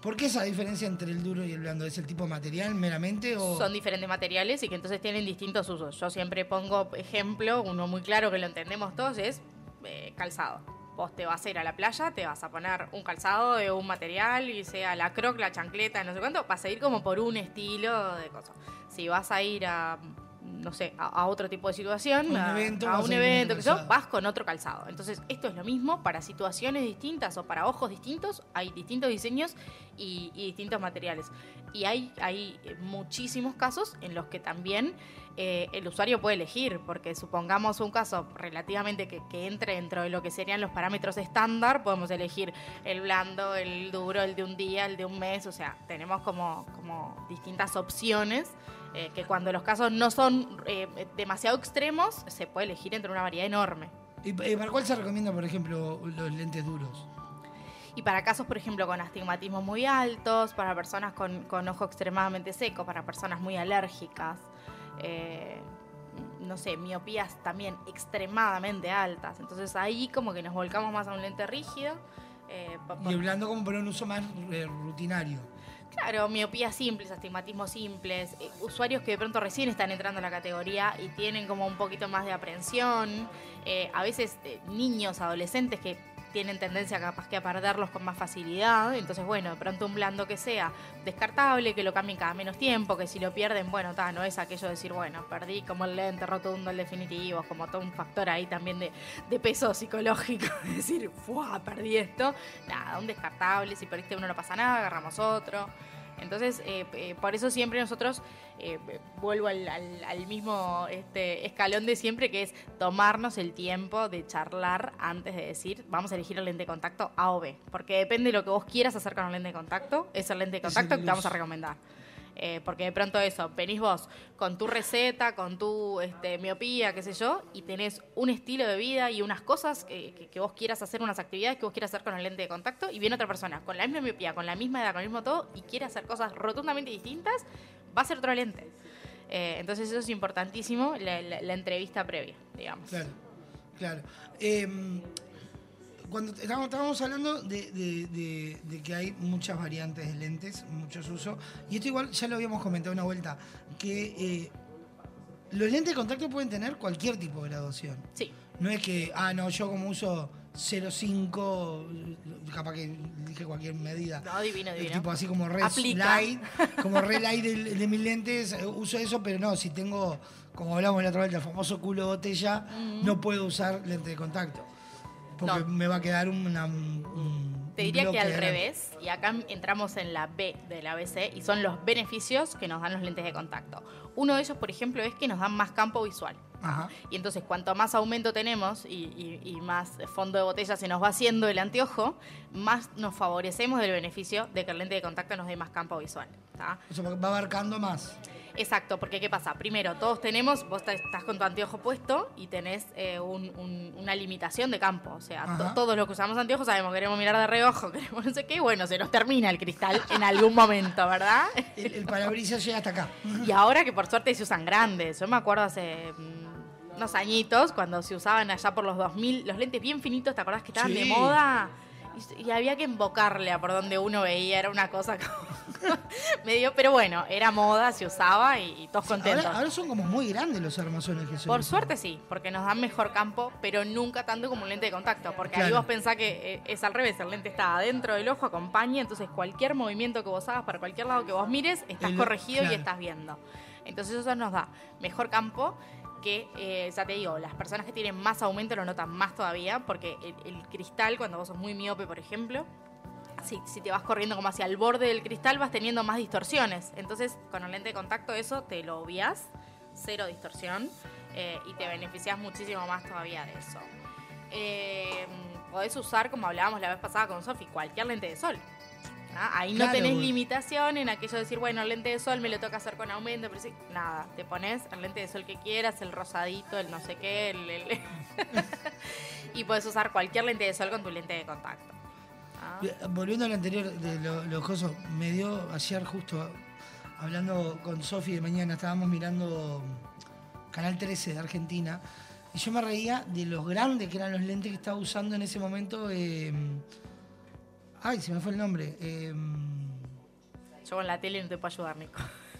por qué esa diferencia entre el duro y el blando? ¿Es el tipo de material meramente o...? Son diferentes materiales y que entonces tienen distintos usos. Yo siempre pongo ejemplo, uno muy claro que lo entendemos todos, es eh, calzado. Vos te vas a ir a la playa, te vas a poner un calzado de un material, y sea la croc, la chancleta, no sé cuánto, vas a ir como por un estilo de cosas. Si vas a ir a, no sé, a, a otro tipo de situación, Un a, evento, a un evento, que yo, vas con otro calzado. Entonces, esto es lo mismo para situaciones distintas o para ojos distintos, hay distintos diseños y, y distintos materiales. Y hay, hay eh, muchísimos casos en los que también eh, el usuario puede elegir, porque supongamos un caso relativamente que, que entre dentro de lo que serían los parámetros estándar, podemos elegir el blando, el duro, el de un día, el de un mes, o sea, tenemos como, como distintas opciones. Eh, que cuando los casos no son eh, demasiado extremos, se puede elegir entre una variedad enorme. ¿Y eh, para cuál se recomienda, por ejemplo, los lentes duros? Y para casos, por ejemplo, con astigmatismos muy altos, para personas con, con ojo extremadamente seco, para personas muy alérgicas, eh, no sé, miopías también extremadamente altas. Entonces ahí como que nos volcamos más a un lente rígido. eh, Y el blando como para un uso más eh, rutinario. Claro, miopías simples, astigmatismos simples, eh, usuarios que de pronto recién están entrando a la categoría y tienen como un poquito más de aprensión, eh, a veces eh, niños, adolescentes que tienen tendencia capaz que a perderlos con más facilidad, entonces bueno, de pronto un blando que sea descartable, que lo cambien cada menos tiempo, que si lo pierden, bueno, no es aquello de decir, bueno, perdí como el lente rotundo, el definitivo, como todo un factor ahí también de, de peso psicológico, *laughs* decir, ¡fua! perdí esto, nada, un descartable, si perdiste uno no pasa nada, agarramos otro. Entonces, eh, eh, por eso siempre nosotros, eh, vuelvo al, al- al mismo este, escalón de siempre, que es tomarnos el tiempo de charlar antes de decir, vamos a elegir el lente de contacto A o B. Porque depende de lo que vos quieras hacer con el lente de contacto, es el lente de contacto que te vamos a recomendar. Eh, porque de pronto eso, venís vos con tu receta, con tu este, miopía, qué sé yo, y tenés un estilo de vida y unas cosas que, que- vos quieras hacer, unas actividades que vos quieras hacer con el lente de contacto, y viene otra persona con la misma miopía, con la misma edad, con el mismo todo, y quiere hacer cosas rotundamente distintas, va a ser otro lente. Eh, entonces eso es importantísimo, la, entrevista previa, digamos. Claro, claro. Cuando estábamos, estábamos hablando de, de- de- de que hay muchas variantes de lentes, muchos usos, y esto igual ya lo habíamos comentado una vuelta, que eh, los lentes de contacto pueden tener cualquier tipo de graduación. Sí. No es que, ah, no, yo como uso 0,5, capaz que dije cualquier medida. No, divino, divino. Tipo así como red Aplica. light, como red *laughs* light de, de mis lentes, eh, uso eso, pero no, si tengo, como hablamos la otra vez, el famoso culo de botella, Mm. no puedo usar lente de contacto. Porque No. me va a quedar una, un, Te diría que al revés, y acá entramos en la B del ABC, y son los beneficios que nos dan los lentes de contacto. Uno de ellos, por ejemplo, es que nos dan más campo visual. Ajá. Y entonces, cuanto más aumento tenemos y, y- y más fondo de botella se nos va haciendo el anteojo, más nos favorecemos del beneficio de que el lente de contacto nos dé más campo visual. ¿tá? O sea, va abarcando más. Exacto, porque ¿qué pasa? Primero, todos tenemos, vos estás con tu anteojo puesto y tenés eh, un- un- una limitación de campo. O sea, to- todos los que usamos anteojos sabemos, queremos mirar de reojo, *laughs* queremos no sé qué, y bueno, se nos termina el cristal en algún momento, ¿verdad? El, el parabrisas llega hasta acá. Y ahora que por suerte se usan grandes. Yo me acuerdo hace mm, unos añitos cuando se usaban allá por los 2000 los lentes bien finitos, ¿te acordás que estaban de moda? Y, y había que invocarle a por donde uno veía, era una cosa como *laughs* medio, pero bueno, era moda, se usaba y, y todos contentos. Ahora, ahora son como muy grandes los armazones que se Por usan. suerte sí, porque nos dan mejor campo, pero nunca tanto como un lente de contacto. Porque ahí vos pensás que eh, es al revés, el lente está adentro del ojo, acompaña, entonces cualquier movimiento que vos hagas para cualquier lado que vos mires, estás El- corregido y estás viendo. Entonces eso nos da mejor campo que, eh, ya te digo, las personas que tienen más aumento lo notan más todavía, porque el, cristal, cuando vos sos muy miope, por ejemplo, si, si te vas corriendo como hacia el borde del cristal, vas teniendo más distorsiones. Entonces, con el lente de contacto, eso te lo obvias, cero distorsión, eh, y te beneficias muchísimo más todavía de eso. Eh, podés usar, como hablábamos la vez pasada con Sofi, cualquier lente de sol. ¿Ah? Ahí no tenés limitación en aquello de decir, bueno, el lente de sol me lo toca hacer con aumento, pero sí, nada, te pones el lente de sol que quieras, el rosadito, el no sé qué, el- el- *laughs* y puedes usar cualquier lente de sol con tu lente de contacto. ¿ah? Bien, Volviendo al anterior de lo- los cosos, me dio ayer justo hablando con Sofi de mañana, estábamos mirando Canal 13 de Argentina, y yo me reía de los grandes que eran los lentes que estaba usando en ese momento. eh, ay, se me fue el nombre. eh, Yo con la tele no te puedo ayudar, Nico.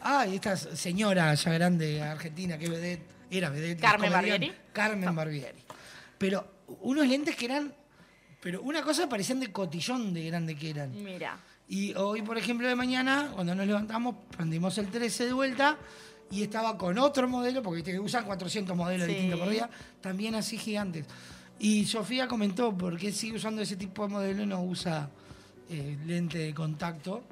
ay, esta señora ya grande argentina que vedette, era vedette. Carmen Barbieri. Carmen Barbieri. Pero unos lentes que eran, pero una cosa parecían de cotillón de grande que eran. Mira. Y hoy, por ejemplo, de mañana, cuando nos levantamos, prendimos el 13 de vuelta y estaba con otro modelo, porque viste que usan 400 modelos Sí. distintos por día, también así gigantes. Y Sofía comentó por qué sigue usando ese tipo de modelo y no usa eh, lente de contacto.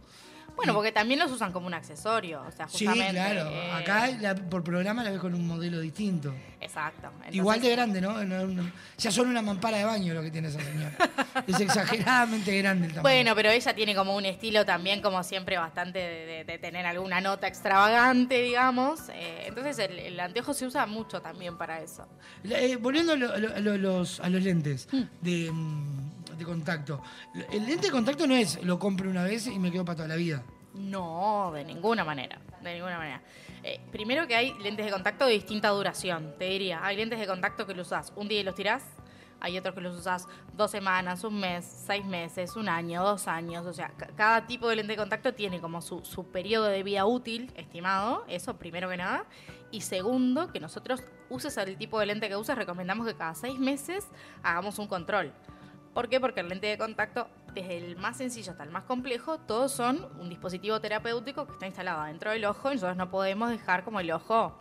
Bueno, porque también los usan como un accesorio, o sea, Sí, justamente. claro. eh, Acá la- por programa la ves con un modelo distinto. Exacto. Entonces, Igual de grande, ¿no? No- no- Ya son una mampara de baño lo que tiene esa señora. *laughs* es exageradamente grande el tamaño. Bueno, pero ella tiene como un estilo también, como siempre, bastante de, de- de tener alguna nota extravagante, digamos. Eh, entonces el, el anteojo se usa mucho también para eso. Eh, volviendo a, lo- a lo- a lo- los, a los lentes de, mm, de contacto. El lente de contacto no es lo compro una vez y me quedo para toda la vida. No, de ninguna manera, de ninguna manera. Eh, primero que hay lentes de contacto de distinta duración, te diría. Hay lentes de contacto que los usás un día y los tirás, hay otros que los usás dos semanas, un mes, seis meses, un año, dos años. O sea, ca- cada tipo de lente de contacto tiene como su, su periodo de vida útil estimado, eso primero que nada. Y segundo, que nosotros uses el tipo de lente que uses, recomendamos que cada seis meses hagamos un control. ¿Por qué? Porque el lente de contacto, desde el más sencillo hasta el más complejo, todos son un dispositivo terapéutico que está instalado dentro del ojo y nosotros no podemos dejar como el ojo...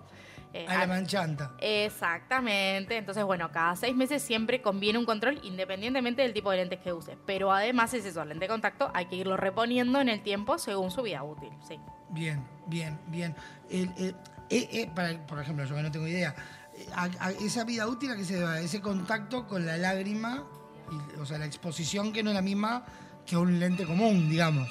eh, A la manchanta. Exactamente. Entonces, bueno, cada seis meses siempre conviene un control independientemente del tipo de lentes que uses. Pero además es eso, el lente de contacto hay que irlo reponiendo en el tiempo según su vida útil. Sí. Bien, bien, bien. El- el- eh, eh, para- por ejemplo, yo que no tengo idea, eh, a- a esa vida útil a que se deba, ese contacto con la lágrima, y, o sea, la exposición que no es la misma que un lente común, digamos.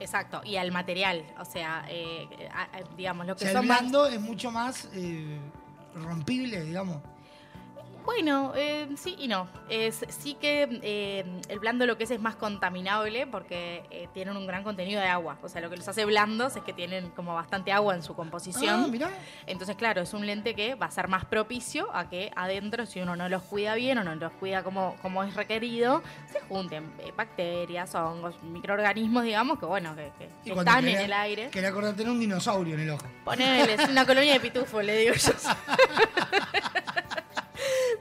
Exacto. Y al material, o sea, eh, a- a- digamos, lo O que sea, el son más- blando es mucho más eh, rompible, digamos. Bueno, eh, sí y no. Es, sí que eh, el blando lo que es es más contaminable porque eh, tienen un gran contenido de agua. O sea, lo que los hace blandos es que tienen como bastante agua en su composición. Ah, mirá. Entonces, claro, es un lente que va a ser más propicio a que adentro, si uno no los cuida bien o no los cuida como, como es requerido, se junten eh, bacterias, hongos, microorganismos, digamos, que bueno, que, están en el aire. Quería acordar tener un dinosaurio en el ojo. Ponele, es una colonia de pitufo, le digo yo. *laughs*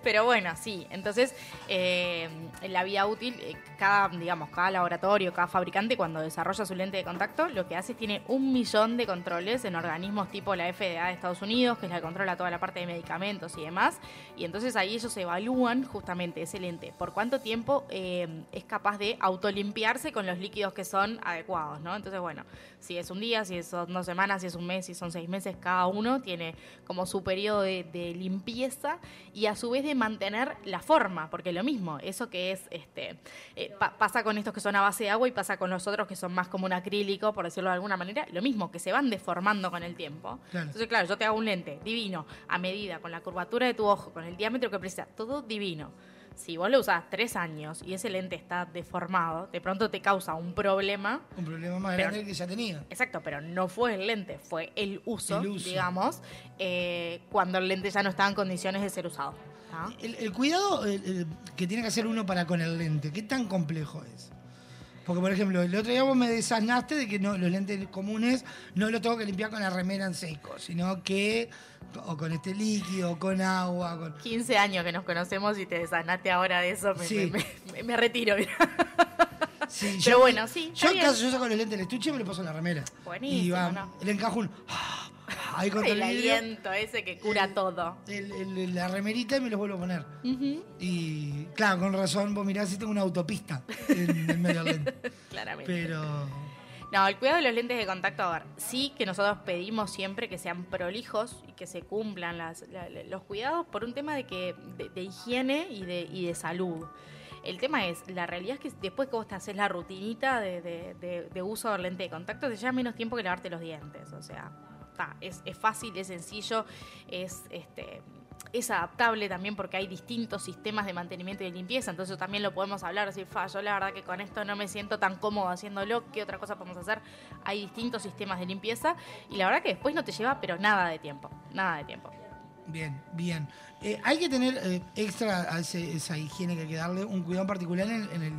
Pero bueno, sí. Entonces, eh, la vía útil, eh, cada, digamos, cada laboratorio, cada fabricante, cuando desarrolla su lente de contacto, lo que hace es tiene un millón de controles en organismos tipo la FDA de Estados Unidos, que es la que controla toda la parte de medicamentos y demás. Y entonces ahí ellos evalúan justamente ese lente, por cuánto tiempo eh, es capaz de autolimpiarse con los líquidos que son adecuados, ¿no? Entonces, bueno, si es un día, si son dos semanas, si es un mes, si son seis meses, cada uno tiene como su periodo de, de limpieza y a su vez de mantener la forma, porque lo mismo, eso que es, este, eh, pa- pasa con estos que son a base de agua y pasa con los otros que son más como un acrílico, por decirlo de alguna manera, lo mismo, que se van deformando con el tiempo. Claro. Entonces, claro, yo te hago un lente divino, a medida, con la curvatura de tu ojo, con el diámetro que precisa, todo divino. Si vos lo usás tres años y ese lente está deformado, de pronto te causa un problema Un problema más Pero- grande que ya tenía. Exacto, pero no fue el lente, fue el uso, El uso. digamos, eh, cuando el lente ya no estaba en condiciones de ser usado. El, el cuidado el- el que tiene que hacer uno para con el lente, ¿qué tan complejo es? Porque, por ejemplo, el otro día vos me desasnaste de que no, los lentes comunes no los tengo que limpiar con la remera en seco, sino que o con este líquido, con agua, con... 15 años que nos conocemos y te desanaste ahora de eso, me, Sí. me- me- me retiro. Sí, *laughs* Pero bueno, sí, Yo en caso yo saco los lentes del estuche y me lo paso en la remera. Buenísimo, Y va, ¿no? el encajón. Ahí contra el el aliento ese que cura todo. el- la remerita y me los vuelvo a poner. Y claro, con razón, vos mirás si tengo una autopista en el medio del lente. *laughs* Claramente. Pero No, el cuidado de los lentes de contacto, a ver, sí que nosotros pedimos siempre que sean prolijos y que se cumplan las- la- la- los cuidados por un tema de que de, de higiene y de, y de salud. El tema es, la realidad es que después que vos te haces la rutinita de- de uso del lente de contacto, te lleva menos tiempo que lavarte los dientes. O sea, es, fácil, es sencillo, es este es adaptable también porque hay distintos sistemas de mantenimiento y de limpieza, entonces también lo podemos hablar, decir, fa, yo la verdad que con esto no me siento tan cómodo haciéndolo, ¿qué otra cosa podemos hacer? Hay distintos sistemas de limpieza y la verdad que después no te lleva pero nada de tiempo, nada de tiempo. bien, bien. Eh, hay que tener eh, extra a esa higiene que hay que darle, un cuidado particular en el,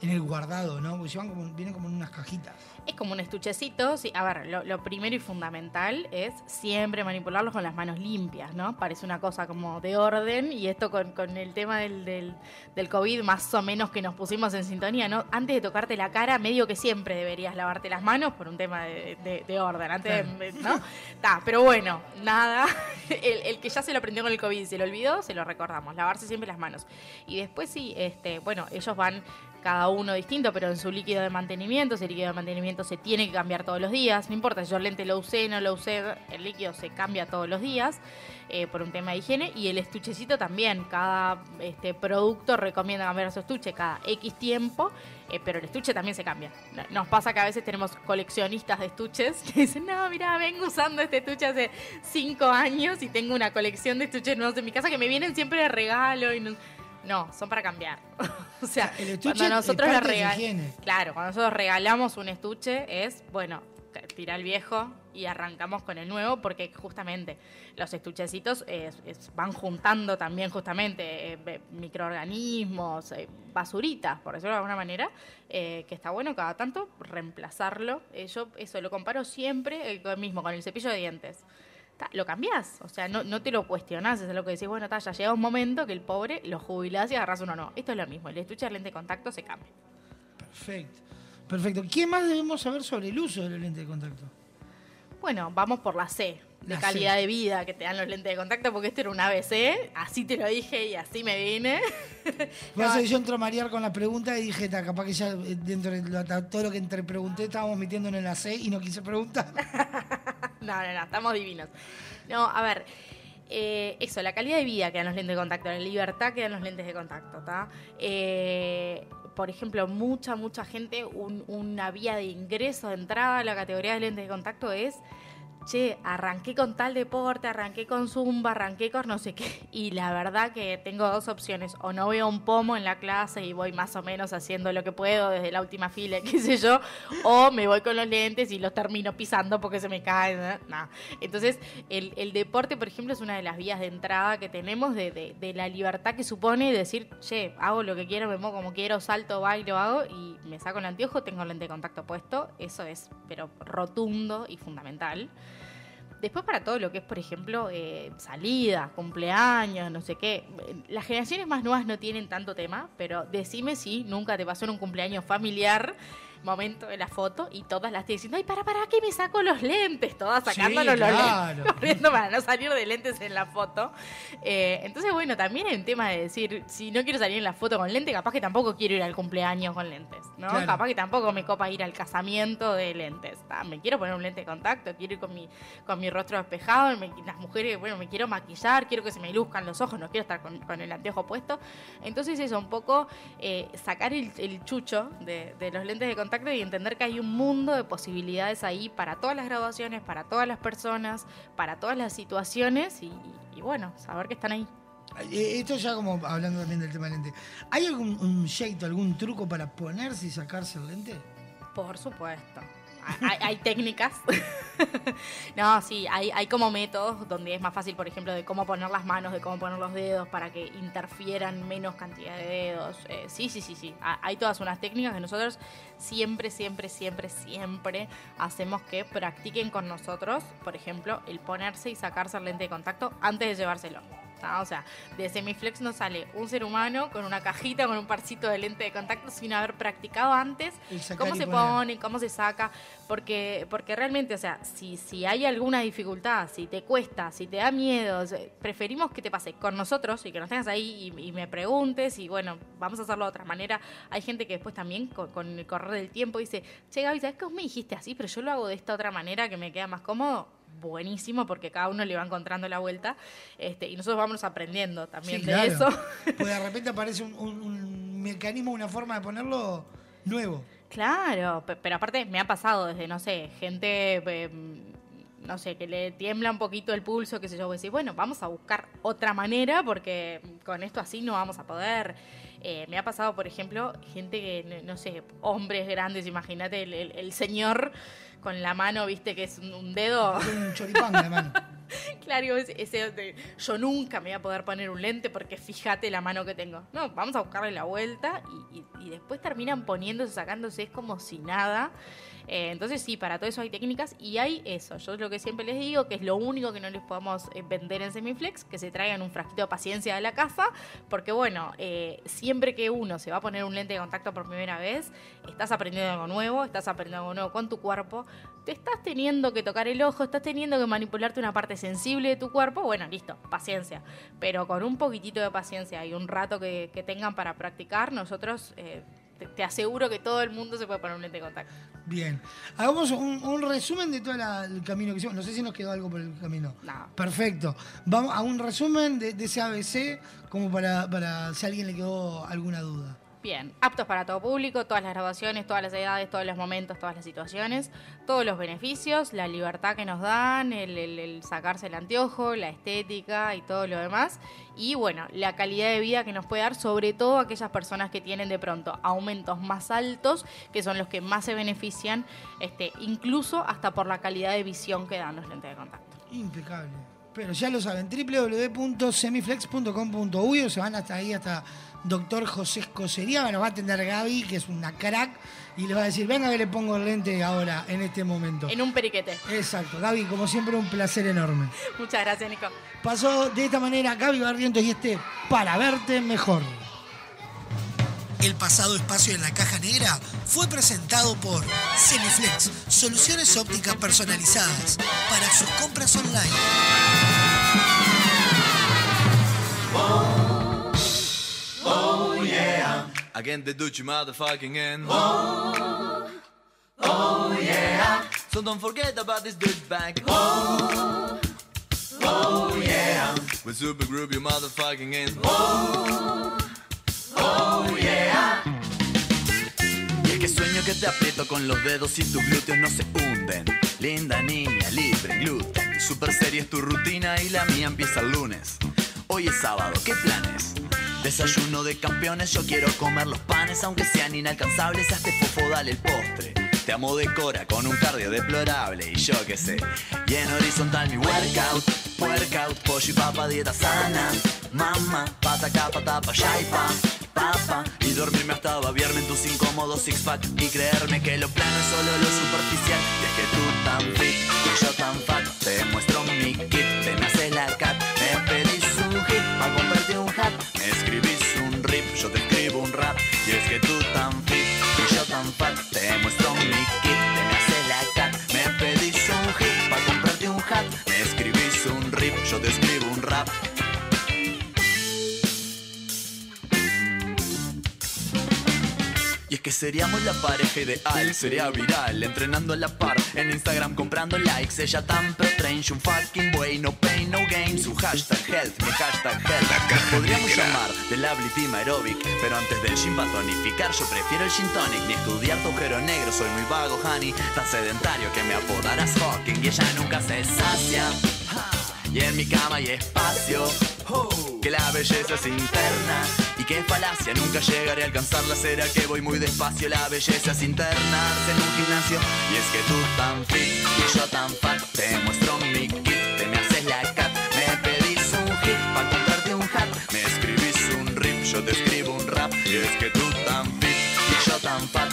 en el, guardado, ¿no? Porque llevan vienen como en unas cajitas. Es como un estuchecito, sí, a ver, lo, lo primero y fundamental es siempre manipularlos con las manos limpias, ¿no? Parece una cosa como de orden y esto con, con el tema del, del, del COVID más o menos que nos pusimos en sintonía, ¿no? Antes de tocarte la cara, medio que siempre deberías lavarte las manos por un tema de, de- de orden, antes de- ¿no? Ta, pero bueno, nada, *laughs* el, el que ya se lo aprendió con el COVID y se lo olvidó, se lo recordamos, lavarse siempre las manos. Y después sí, este, bueno, ellos van cada uno distinto, pero en su líquido de mantenimiento, ese líquido de mantenimiento se tiene que cambiar todos los días, no importa si yo el lente lo usé, no lo usé, el líquido se cambia todos los días eh, por un tema de higiene y el estuchecito también, cada este, producto recomienda cambiar su estuche cada X tiempo, eh, pero el estuche también se cambia. No- Nos pasa que a veces tenemos coleccionistas de estuches *laughs* que dicen, no, mira, vengo usando este estuche hace cinco años y tengo una colección de estuches nuevos en mi casa que me vienen siempre de regalo y no... No, son para cambiar. *laughs* o sea, el estuche cuando nosotros es regalamos. higiene. Claro, cuando nosotros regalamos un estuche es, bueno, tira el viejo y arrancamos con el nuevo porque justamente los estuchecitos eh, es- van juntando también justamente eh, microorganismos, eh, basuritas, por decirlo de alguna manera, eh, que está bueno cada tanto reemplazarlo. Yo eso lo comparo siempre mismo con el cepillo de dientes. Ta, Lo cambiás, o sea, no, no te lo cuestionás, es lo que decís, bueno, ta, ya llega un momento que el pobre lo jubilás y agarrás uno no. Esto es lo mismo, el estuche de lente de contacto se cambia. Perfecto. Perfecto. ¿Qué más debemos saber sobre el uso de los lentes de contacto? Bueno, vamos por la C, de La calidad C. de vida que te dan los lentes de contacto, porque esto era un ABC, así te lo dije y así me vine. *laughs* Yo entro a marear con la pregunta y dije, "Ta, capaz que ya eh, dentro de todo lo que entre pregunté estábamos metiéndonos en la C y no quise preguntar. *laughs* No, no, no, estamos divinos. No, a ver, eh, eso, la calidad de vida que dan los lentes de contacto, la libertad que dan los lentes de contacto, ¿está? Eh, por ejemplo, mucha, mucha gente, un- una vía de ingreso, de entrada a la categoría de lentes de contacto es, che, arranqué con tal deporte, arranqué con zumba, arranqué con no sé qué. Y la verdad que tengo dos opciones, o no veo un pomo en la clase y voy más o menos haciendo lo que puedo desde la última fila, *laughs* qué sé yo, o me voy con los lentes y los termino pisando porque se me caen. ¿eh? Nah. Entonces, el, el deporte, por ejemplo, es una de las vías de entrada que tenemos de, de- de la libertad que supone decir, che, hago lo que quiero, me muevo como quiero, salto, bailo, hago y me saco el anteojo, tengo el lente de contacto puesto. Eso es, pero rotundo y fundamental. Después para todo lo que es, por ejemplo, eh, salidas, cumpleaños, no sé qué. Las generaciones más nuevas no tienen tanto tema, pero decime si nunca te pasó en un cumpleaños familiar, momento de la foto, y todas las te diciendo, ay, para, para, que me saco los lentes, todas Sí, sacándonos los claro. lentes, *laughs* corriendo para no salir de lentes en la foto. Eh, entonces, bueno, también hay un tema de decir, si no quiero salir en la foto con lente, capaz que tampoco quiero ir al cumpleaños con lentes, ¿no? Claro. Capaz que tampoco me copa ir al casamiento de lentes. ¿tá? Me quiero poner un lente de contacto, quiero ir con mi, con mi rostro despejado. me- las mujeres, bueno, me quiero maquillar, quiero que se me luzcan los ojos, no quiero estar con, con el anteojo puesto. Entonces, eso, un poco eh, sacar el, el chucho de, de los lentes de contacto y entender que hay un mundo de posibilidades ahí para todas las graduaciones, para todas las personas, para todas las situaciones y, y bueno, saber que están ahí. Eh, Esto ya como hablando también del tema del lente. ¿Hay algún un jeito, algún truco para ponerse y sacarse el lente? Por supuesto. Hay, hay técnicas. *laughs* no, sí, hay, hay como métodos donde es más fácil, por ejemplo, de cómo poner las manos, de cómo poner los dedos para que interfieran menos cantidad de dedos. Eh, sí, sí, sí, sí. Ha- Hay todas unas técnicas que nosotros siempre, siempre, siempre, siempre hacemos que practiquen con nosotros, por ejemplo, el ponerse y sacarse el lente de contacto antes de llevárselo. ¿Tá? O sea, de Semiflex no sale un ser humano con una cajita, con un parcito de lente de contacto sin haber practicado antes cómo se poner. pone, cómo se saca, porque, porque realmente, o sea, si, si hay alguna dificultad, si te cuesta, si te da miedo, preferimos que te pase con nosotros y que nos tengas ahí y, y me preguntes y bueno, vamos a hacerlo de otra manera. Hay gente que después también con, con el correr del tiempo dice, che Gaby, ¿sabes que vos me dijiste así? Pero yo lo hago de esta otra manera que me queda más cómodo. Buenísimo, porque cada uno le va encontrando la vuelta este, y nosotros vamos aprendiendo también Sí, de claro. eso. Pues de repente aparece un, un- un mecanismo, una forma de ponerlo nuevo. Claro, pe- pero aparte me ha pasado desde, no sé, gente, eh, no sé, que le tiembla un poquito el pulso, qué sé yo, vos decís, bueno, vamos a buscar otra manera porque con esto así no vamos a poder. Eh, me ha pasado, por ejemplo, gente que, no no sé, hombres grandes, imagínate el, el- el señor con la mano, viste, que es un, un dedo. Un choripán de mano. *laughs* Claro, ese, ese de, yo nunca me voy a poder poner un lente porque fíjate la mano que tengo. No, vamos a buscarle la vuelta y, y- y después terminan poniéndose, sacándose, es como si nada. Eh, entonces sí, para todo eso hay técnicas y hay eso. Yo lo que siempre les digo, que es lo único que no les podemos eh, vender en Semiflex, que se traigan un frasquito de paciencia de la casa, porque bueno, eh, siempre que uno se va a poner un lente de contacto por primera vez, estás aprendiendo algo nuevo, estás aprendiendo algo nuevo con tu cuerpo, te estás teniendo que tocar el ojo, estás teniendo que manipularte una parte sensible de tu cuerpo, bueno, listo, paciencia. Pero con un poquitito de paciencia y un rato que, tengan para practicar, nosotros te, te aseguro que todo el mundo se puede poner un lente de contacto. Bien. Hagamos un, un resumen de todo la- el camino que hicimos. No sé si nos quedó algo por el camino. No. Perfecto. Vamos a un resumen de, de ese ABC, como para, para si a alguien le quedó alguna duda. Bien, aptos para todo público, todas las graduaciones, todas las edades, todos los momentos, todas las situaciones, todos los beneficios, la libertad que nos dan, el, el- sacarse el anteojo, la estética y todo lo demás. Y bueno, la calidad de vida que nos puede dar, sobre todo aquellas personas que tienen de pronto aumentos más altos, que son los que más se benefician, este, incluso hasta por la calidad de visión que dan los lentes de contacto. Impecable. Pero ya lo saben, www.semiflex.com.uy o se van hasta ahí, hasta doctor José Escocería. Nos va a atender Gaby, que es una crack, y le va a decir, venga que le pongo el lente ahora, en este momento. En un periquete. Exacto. Gaby, como siempre, un placer enorme. Muchas gracias, Nico. Pasó de esta manera Gaby Barrientos y este Para Verte Mejor. El pasado espacio en la caja negra fue presentado por Semiflex, soluciones ópticas personalizadas para sus compras online. Oh yeah. Again the Dutch motherfucking end. Oh, oh yeah. So don't forget about this douchebag. Oh, oh yeah. With super group you motherfucking end. Oh, oh yeah. Y es que sueño que te aprieto con los dedos y tus glúteos no se hunden. Linda niña, libre, gluten. Super serie es tu rutina y la mía empieza el lunes. Hoy es sábado, ¿qué planes? Desayuno de campeones, yo quiero comer los panes, aunque sean inalcanzables, este fofo dale el postre. Te amo de cora con un cardio deplorable y yo qué sé. Y en horizontal mi workout, workout, pollo y papa, dieta sana. Mamá, pata acá, pata pa' allá y pa, papa. Y dormirme hasta babiarme en tus incómodos six pack y creerme que lo plano es solo lo superficial. Y es que tú tan fit y yo tan fat, te muestro mi kit, yo te escribo un rap. Y es que seríamos la pareja ideal, sería viral, entrenando a la par, en Instagram comprando likes, ella tan pre-trained, un fucking way, no pain, no gain, su hashtag health, mi hashtag health. Podríamos llamar del Abli Team Aerobic, pero antes del gym para tonificar, yo prefiero el gin tonic, ni estudiar tu agujero negro, soy muy vago, honey, tan sedentario que me apodarás Hawking y ella nunca se sacia. Y en mi cama hay espacio. Oh. que la belleza es interna y que es falacia. Nunca llegaré a alcanzarla, será que voy muy despacio. La belleza es internarse en un gimnasio. Y es que tú tan fit y yo tan fat, te muestro mi kit, te me haces la cat. Me pedís un hit para comprarte un hat, me escribís un rip, yo te escribo un rap. Y es que tú tan fit y yo tan fat,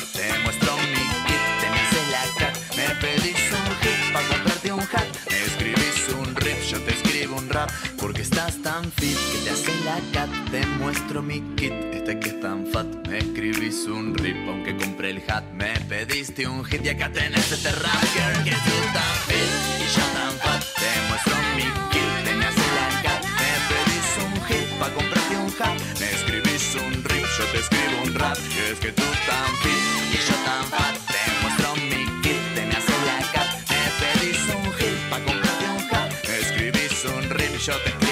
estás tan fit que te haces la cat, te muestro mi kit. Este que es tan fat, me escribís un rip, aunque compré el hat. Me pediste un hit y acá tenés este rap, girl, que tú tan fit y yo tan fat. Te muestro mi kit, te me haces la cat. Me pedís un hit pa' comprarte un hat. Me escribís un rip, yo te escribo un rap. Y es que tú tan fit y yo tan fat. Te muestro mi kit, te me haces la cat. Me pedís un hit pa' comprarte un hat. Me escribís un rip yo te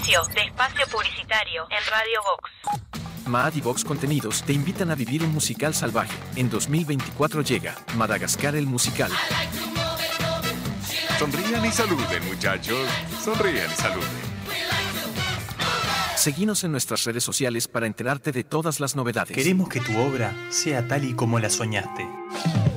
Inicio de espacio publicitario en Radio Vox. Maad y Vox Contenidos te invitan a vivir un musical salvaje. En 2024 llega Madagascar el musical. Sonrían y saluden, muchachos. Sonrían y saluden. Seguinos en nuestras redes sociales para enterarte de todas las novedades. Queremos que tu obra sea tal y como la soñaste.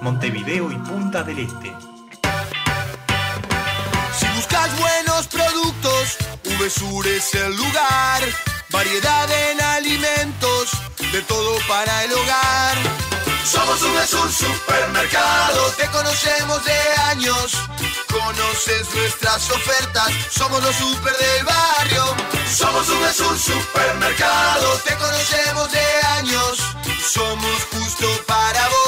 Montevideo y Punta del Este. Si buscas buenos productos, VSUR es el lugar. Variedad en alimentos, de todo para el hogar. Somos VSUR Supermercado, te conocemos de años. Conoces nuestras ofertas, somos los super del barrio. Somos VSUR Supermercado, te conocemos de años. Somos justo para vos,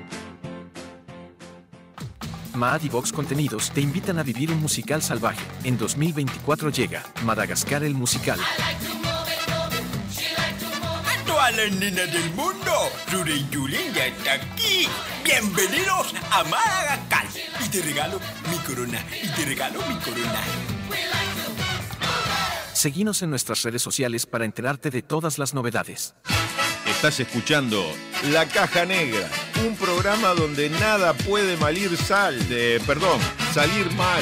Maad y Vox Contenidos te invitan a vivir un musical salvaje. En 2024 llega Madagascar el musical. A todas las nenas del mundo, Rure y Julen ya está aquí. Bienvenidos a Madagascar. Y te regalo mi corona, y te regalo mi corona. Seguinos en nuestras redes sociales para enterarte de todas las novedades. Estás escuchando La Caja Negra, un programa donde nada puede malir sal, de, perdón, salir mal.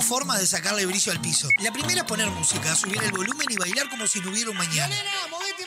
Dos formas de sacarle brillo al piso. La primera es poner música, subir el volumen y bailar como si no hubiera un mañana. movete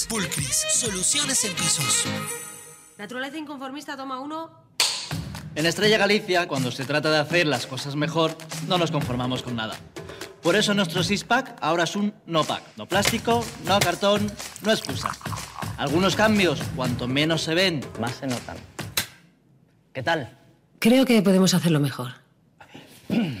Pulcris, soluciones en pisos. Naturaleza inconformista, toma uno. En Estrella Galicia, cuando se trata de hacer las cosas mejor, no nos conformamos con nada. Por eso nuestro six-pack ahora es un no-pack. No plástico, no cartón, no excusa. Algunos cambios, cuanto menos se ven, más se notan. ¿Qué tal? Creo que podemos hacerlo mejor. *clears throat*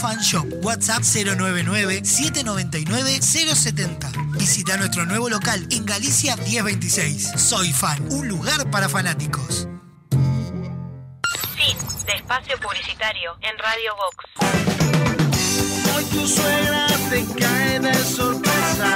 soyfanshop. WhatsApp 099-799-070. Visita nuestro nuevo local en Galicia 1026. Soy Fan, un lugar para fanáticos. Fin de espacio publicitario en Radio Vox. Hoy tu suegra te cae de sorpresa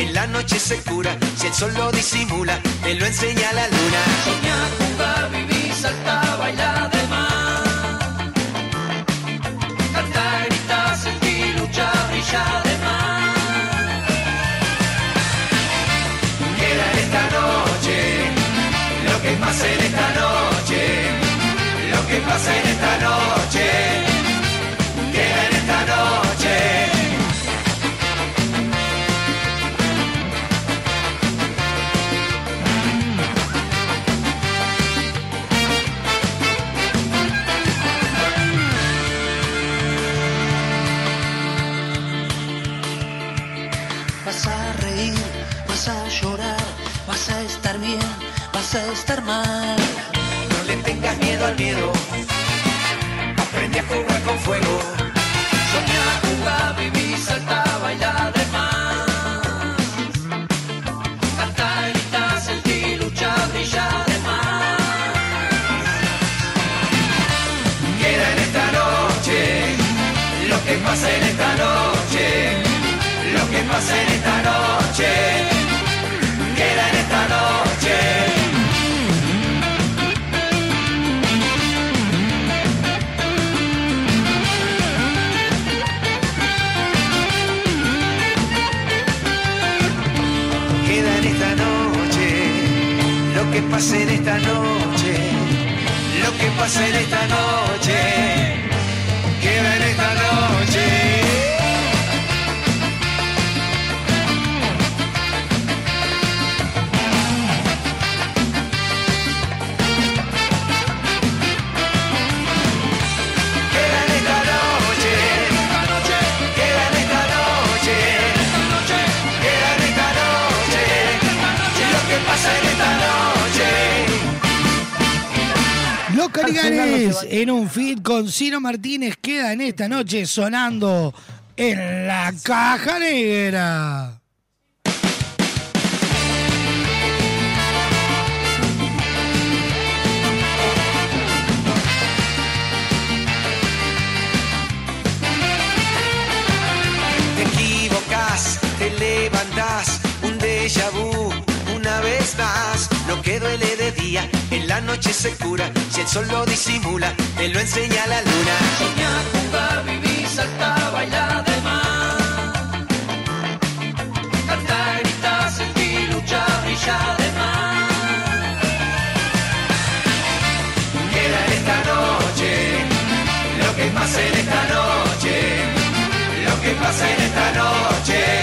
en la noche se cura. Si el sol lo disimula, te lo enseña la luna. Soñar, jugar, vivir, saltar, bailar de más. Cantar, gritar, sentir, luchar, brillar de más. Queda en esta noche, lo que pasa en esta noche, No le tengas miedo al miedo. Aprende a jugar con fuego. Que pasa en esta noche. Lo que pasa en esta noche. En un feed con Ciro Martínez queda en esta noche sonando en la caja negra. te levantás, un déjà vu, una vez más, lo que duele en la noche se cura. Si el sol lo disimula, te lo enseña la luna. Soñá, jugar, vivir, saltar, bailar de más. Cantar, gritar, sentir, luchar, brillar de más. Queda en esta noche, lo que pasa en esta noche, lo que pasa en esta noche,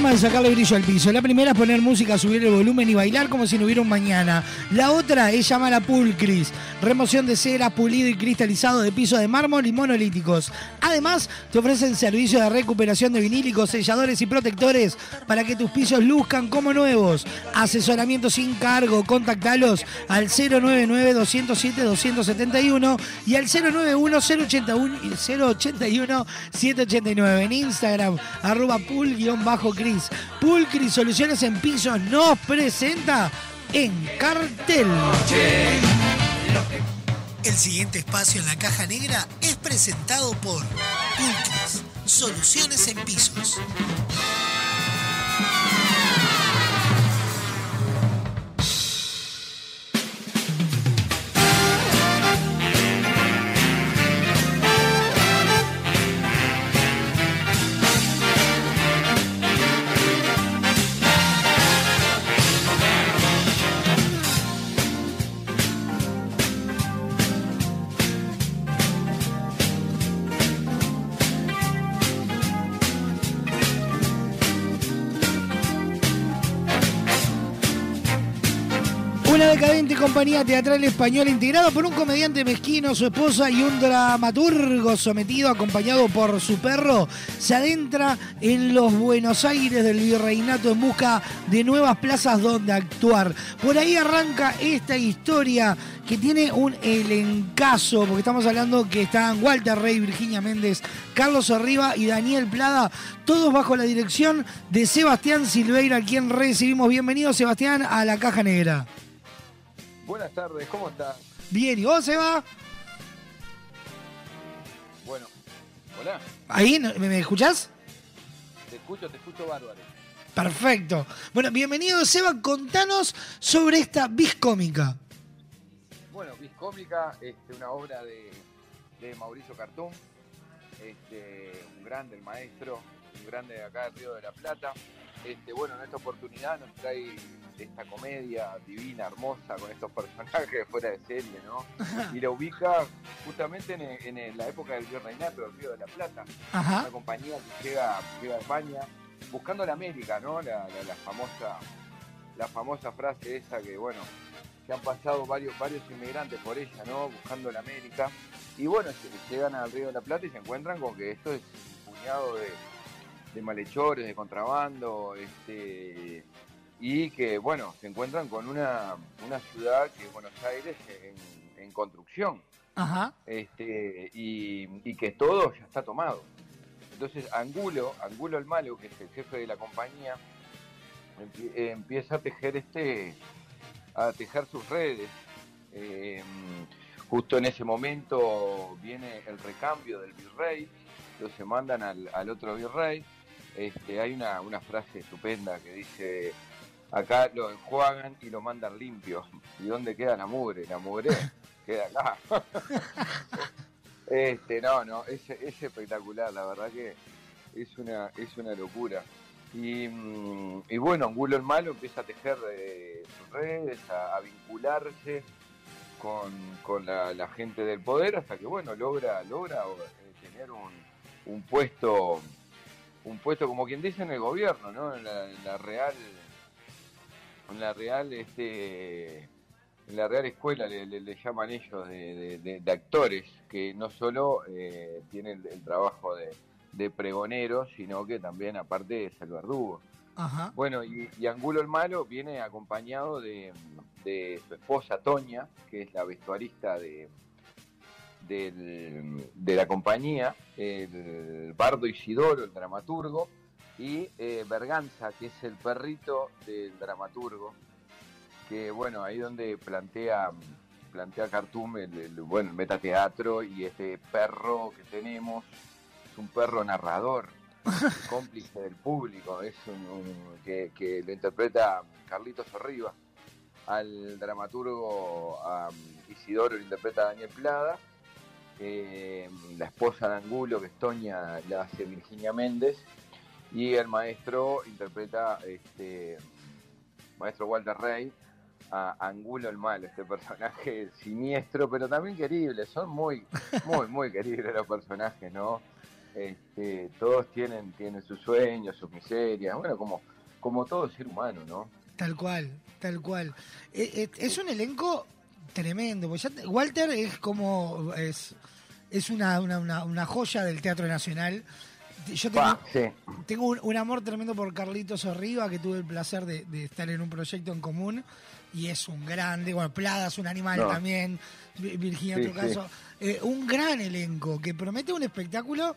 De sacarle brillo al piso. La primera es poner música, subir el volumen y bailar como si no hubiera un mañana. La otra es llamar a Pulcris. Remoción de cera, pulido y cristalizado de piso de mármol y monolíticos. Además, te ofrecen servicio de recuperación de vinílicos, selladores y protectores para que tus pisos luzcan como nuevos. Asesoramiento sin cargo. Contactalos al 099-207-271 y al 091-081-789. En Instagram, arroba pool-cris. Poolcris Soluciones en Pisos nos presenta en cartel. El siguiente espacio en la caja negra es presentado por Pulcris, Soluciones en Pisos. Compañía teatral española integrada por un comediante mezquino, su esposa y un dramaturgo sometido, acompañado por su perro, se adentra en los Buenos Aires del virreinato en busca de nuevas plazas donde actuar. Por ahí arranca esta historia que tiene un elencazo, porque estamos hablando que están Walter Rey, Virginia Méndez, Carlos Arriba y Daniel Plada, todos bajo la dirección de Sebastián Silveira, a quien recibimos. Bienvenido, Sebastián, a la Caja Negra. Buenas tardes, ¿cómo estás? Bien, ¿y vos, Seba? Bueno, hola, ¿Ahí? ¿Me, me escuchás? te escucho, te escucho bárbaro. Perfecto. Bueno, bienvenido, Seba. Contanos sobre esta bis cómica. Bueno, Viscómica, este, una obra de, de Mauricio Cartún, este, un grande, el maestro, un grande de acá del Río de la Plata. Este, bueno, en esta oportunidad nos trae esta comedia divina, hermosa, con estos personajes *laughs* fuera de serie, ¿no? Y la ubica justamente en, en la época del virreinato del Río de la Plata. Ajá. Una compañía que llega, llega a España buscando la América, ¿no? La, la- la famosa, la famosa frase esa que, bueno, que han pasado varios, varios inmigrantes por ella, ¿no? Buscando la América. Y bueno, se- llegan al Río de la Plata y se encuentran con que esto es un puñado de, de malhechores, de contrabando, este, y que, bueno, se encuentran con una, una ciudad que es Buenos Aires en, en construcción, Ajá. este, y, y que todo ya está tomado. Entonces Angulo, Angulo el Malo, que es el jefe de la compañía, empie- empieza a tejer este, a tejer sus redes. Eh, justo en ese momento viene el recambio del virrey, entonces mandan al, al otro virrey. Este, hay una, una frase estupenda que dice, acá lo enjuagan y lo mandan limpio. ¿Y dónde queda la mugre? La mugre *laughs* queda acá. *laughs* Este, no, no, es, es espectacular, la verdad que es una, es una locura. Y, mm, y bueno, Angulo el Malo empieza a tejer eh, sus redes, a, a vincularse con, con la, la gente del poder hasta que bueno, logra, logra eh, tener un, un puesto, un puesto como quien dice en el gobierno, ¿no? En la, en la real, en la real, este en la Real Escuela le, le- le llaman ellos de, de- de- de actores, que no solo eh, tienen el, el trabajo de, de pregoneros, sino que también aparte es el verdugo. Ajá. Bueno, y, y Angulo el Malo viene acompañado de, de su esposa Toña, que es la vestuarista de, del- de la compañía, el Bardo Isidoro, el dramaturgo, y Berganza, que es el perrito del dramaturgo, que bueno, ahí donde plantea plantea Cartoon, el, el- bueno, el metateatro y este perro que tenemos es un perro narrador, *laughs* cómplice del público, es un, un- que, que lo interpreta Carlitos Arriba. Al dramaturgo Isidoro lo interpreta Daniel Plada. eh, la esposa de Angulo, que es Toña, la hace Virginia Méndez. Y el maestro interpreta, este, maestro Walter Rey, a Angulo el Malo, este personaje *laughs* siniestro, pero también querible. Son muy, muy, muy queribles los personajes, ¿no? Este, todos tienen, tienen sus sueños, sus miserias, bueno, como, como todo ser humano, ¿no? Tal cual, tal cual. Eh, eh, es un elenco tremendo. porque Walter es como. Es, es una, una- una joya del Teatro Nacional. Yo tengo, Pa, sí. tengo un, un amor tremendo por Carlitos Arriba, que tuve el placer de, de estar en un proyecto en común. Y es un grande. Bueno, Plada es un animal No. también. Vi- Virginia, Sí, en sí. caso. Eh, un gran elenco que promete un espectáculo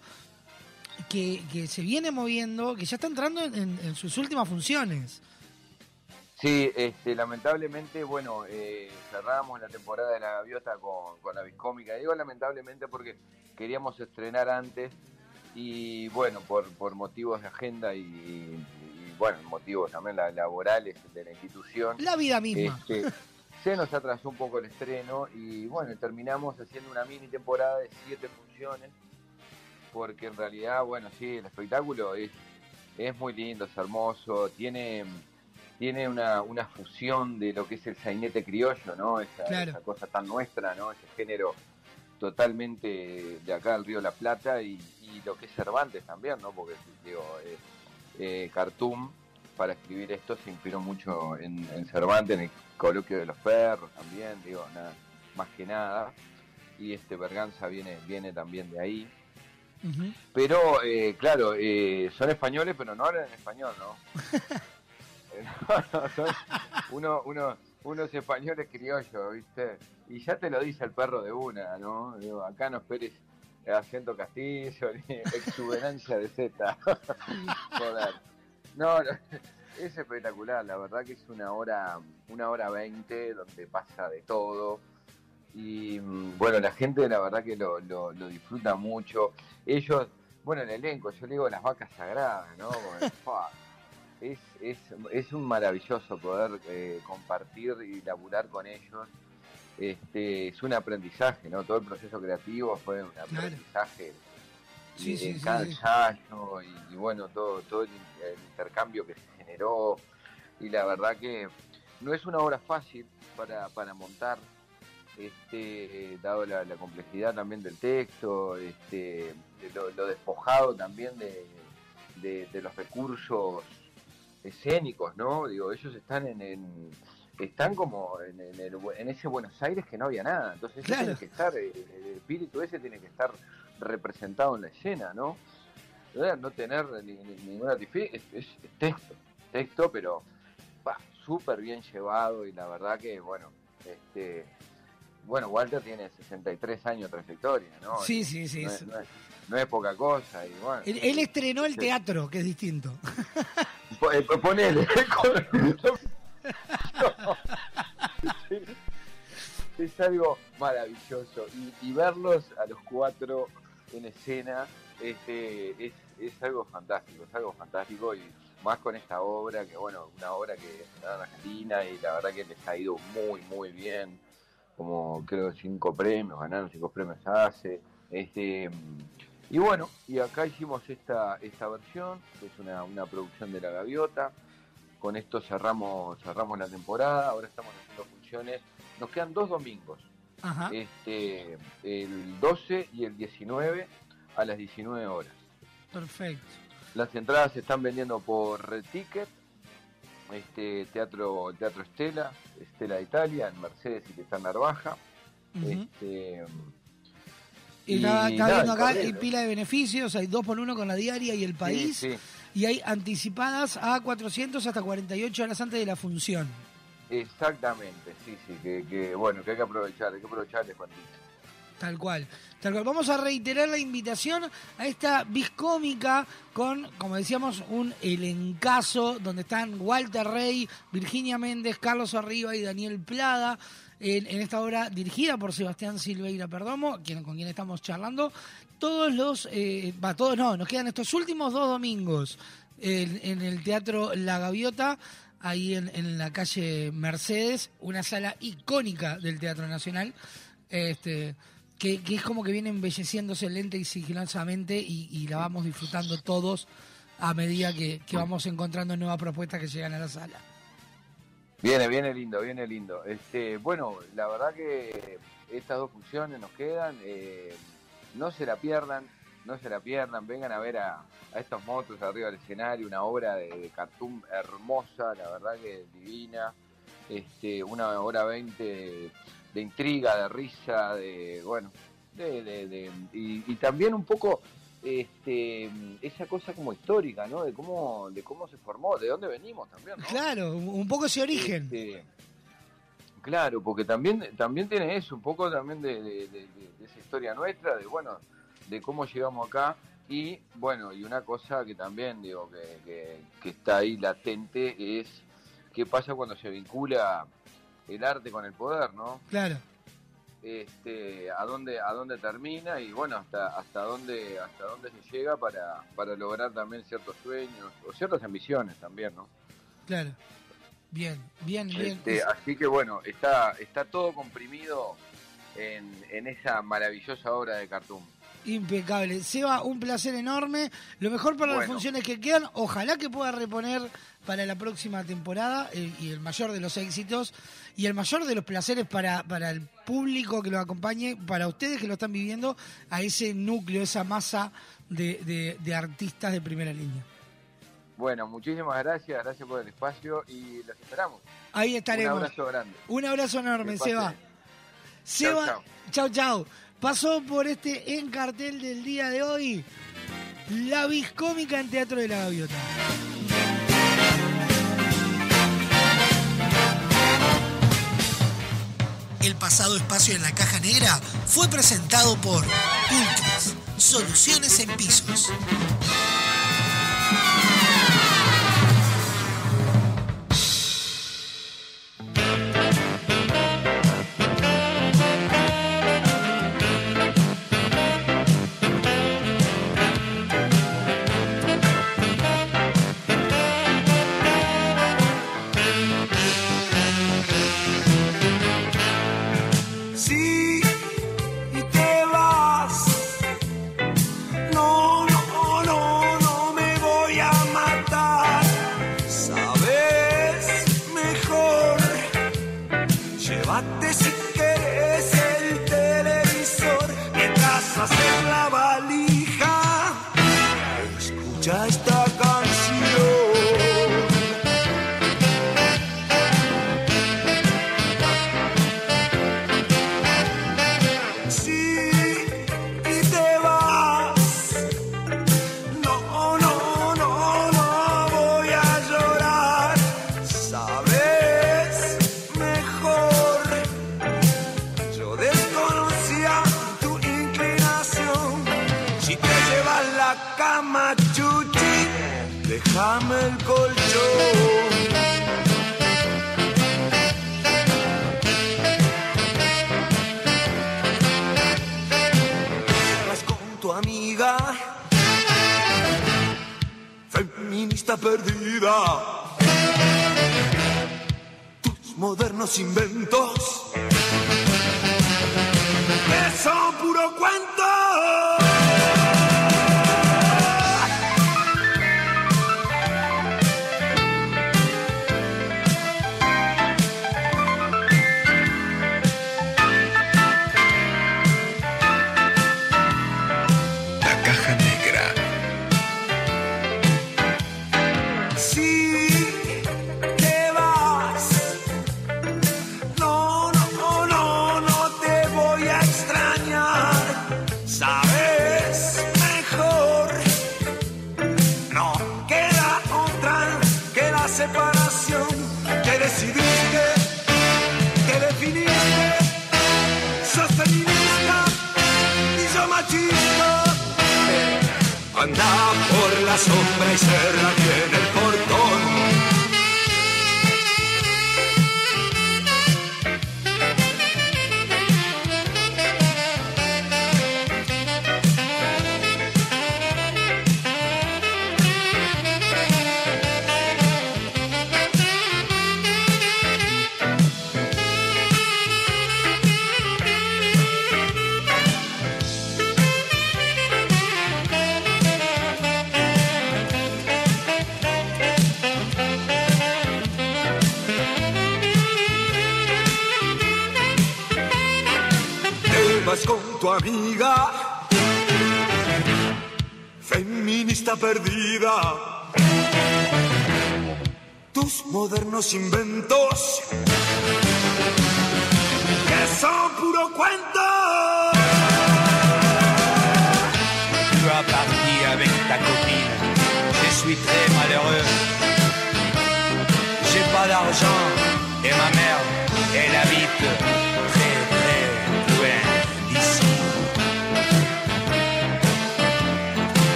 que, que se viene moviendo, que ya está entrando en- en- en sus últimas funciones. Sí, este, lamentablemente, bueno, eh, cerramos la temporada de la gaviota con, con la Viscómica. Digo lamentablemente porque queríamos estrenar antes y bueno, por, por motivos de agenda y, y, bueno, motivos también la- laborales de la institución. La vida misma. este, se nos atrasó un poco el estreno y bueno, terminamos haciendo una mini temporada de siete funciones porque en realidad, bueno, sí, el espectáculo es, es muy lindo, es hermoso, tiene tiene una, una fusión de lo que es el sainete criollo, ¿no? Esa, Claro. esa cosa tan nuestra, ¿no? Ese género totalmente de acá del Río la Plata y, y lo que es Cervantes también, ¿no? Porque, digo, eh, eh, Cartoon, para escribir esto, se inspiró mucho en, en Cervantes, en el coloquio de los perros también, digo, nada, más que nada. Y este Berganza viene, viene también de ahí. Pero, eh, claro, eh, son españoles, pero no hablan en español, ¿no? *laughs* Eh, *laughs* no, no, son uno, uno, unos españoles criollos, ¿viste? Y ya te lo dice el perro de una, ¿no? Digo, acá no esperes acento castillo ni *laughs* exuberancia de Z. *laughs* Joder. No, no, es espectacular, la verdad que es una hora, una hora veinte donde pasa de todo. Y mm, bueno, la gente la verdad que lo, lo, lo disfruta mucho. Ellos, bueno, el elenco, yo le digo las vacas sagradas, ¿no? *laughs* Fa, es, es, es un maravilloso poder eh, compartir y laburar con ellos. Este, es un aprendizaje, ¿no? Todo el proceso creativo fue un aprendizaje Sí, y sí, en cada sí. ensayo y, y bueno, todo, todo el, in- el intercambio que se generó. Y la verdad que no es una obra fácil para, para montar, este, dado la, la complejidad también del texto, este, de lo, lo despojado también de, de- de los recursos escénicos, ¿no? Digo, ellos están en, en- están como en, en el- en ese Buenos Aires que no había nada, entonces Claro. tiene que estar, el, el espíritu ese tiene que estar representado en la escena, ¿no? No tener ni, ni- artificio, es, es- texto, texto, pero súper bien llevado y la verdad que, bueno, este, bueno, Walter tiene 63 años de trayectoria, ¿no? Sí, sí, sí, No sí. es, no es- no es poca cosa y bueno. Él, él estrenó el teatro, que es distinto. Eh, Ponele. *laughs* *laughs* *laughs* Es algo maravilloso. Y, y verlos a los cuatro en escena este, es, es algo fantástico, es algo fantástico. Y más con esta obra, que bueno, una obra que da en Argentina y la verdad que les ha ido muy, muy bien. Como creo cinco premios, ganaron cinco premios hace. Este, y bueno, y acá hicimos esta, esta versión, que es una, una producción de La Gaviota. Con esto cerramos, cerramos la temporada, ahora estamos haciendo funciones. Nos quedan dos domingos, Ajá. este, el 12 y el 19 a las 19 horas. Perfecto. Las entradas se están vendiendo por Red Ticket, este, Teatro, Teatro Estela, Estela de Italia, en Mercedes y que está en Narvaja. Este, Y estaba nada, viendo acá, correr, hay ¿no? pila de beneficios, hay dos por uno con la diaria y el país, Sí, sí. y hay anticipadas a 400 hasta 48 horas antes de la función. Exactamente, sí, sí, que, que, bueno, que hay que aprovechar, hay que aprovechar el. Tal cual. Tal cual. Vamos a reiterar la invitación a esta biscómica con, como decíamos, un elencazo donde están Walter Rey, Virginia Méndez, Carlos Arriba y Daniel Plada. En, en esta obra dirigida por Sebastián Silveira Perdomo, quien, con quien estamos charlando. Todos los, eh, va, todos no, nos quedan estos últimos dos domingos en, en el Teatro La Gaviota, ahí en, en la calle Mercedes, una sala icónica del Teatro Nacional. Este, que, que es como que viene embelleciéndose lenta y sigilosamente y, y la vamos disfrutando todos a medida que, que vamos encontrando nuevas propuestas que llegan a la sala. Viene, viene lindo, viene lindo. Este, bueno, la verdad que estas dos funciones nos quedan. eh, no se la pierdan, no se la pierdan. Vengan a ver a, a estos motos arriba del escenario, una obra de, de cartoon hermosa, la verdad que divina. Este, una hora veinte de, intriga, de risa, de bueno, de, de- de- y también un poco este, esa cosa como histórica, ¿no? De cómo, de cómo se formó, de dónde venimos también, ¿no? Claro, un poco ese origen. Este, claro, porque también, también tiene eso, un poco también de, de- de- de- de esa historia nuestra, de bueno, de cómo llegamos acá. Y bueno, y una cosa que también digo que, que- que está ahí latente es qué pasa cuando se vincula el arte con el poder, ¿no? Claro. Este, a dónde, a dónde termina y bueno, hasta, hasta dónde, hasta dónde se llega para, para lograr también ciertos sueños o ciertas ambiciones también, ¿no? Claro. Bien, bien, bien. Este, así que bueno, está, está todo comprimido en, en esa maravillosa obra de Cartoon. Impecable. Seba, un placer enorme. Lo mejor para las funciones que quedan. Ojalá que pueda reponer para la próxima temporada eh, y el mayor de los éxitos y el mayor de los placeres para, para el público que lo acompañe, para ustedes que lo están viviendo, a ese núcleo, esa masa de, de- de artistas de primera línea. Bueno, muchísimas gracias, gracias por el espacio y los esperamos. Ahí estaremos. Un abrazo grande. Un abrazo enorme. Seba. Seba, chau, chau. Pasó por este en cartel del día de hoy. La Viscómica en Teatro de la Gaviota. El pasado espacio en la caja negra fue presentado por Pulcris, Soluciones en Pisos. sin ver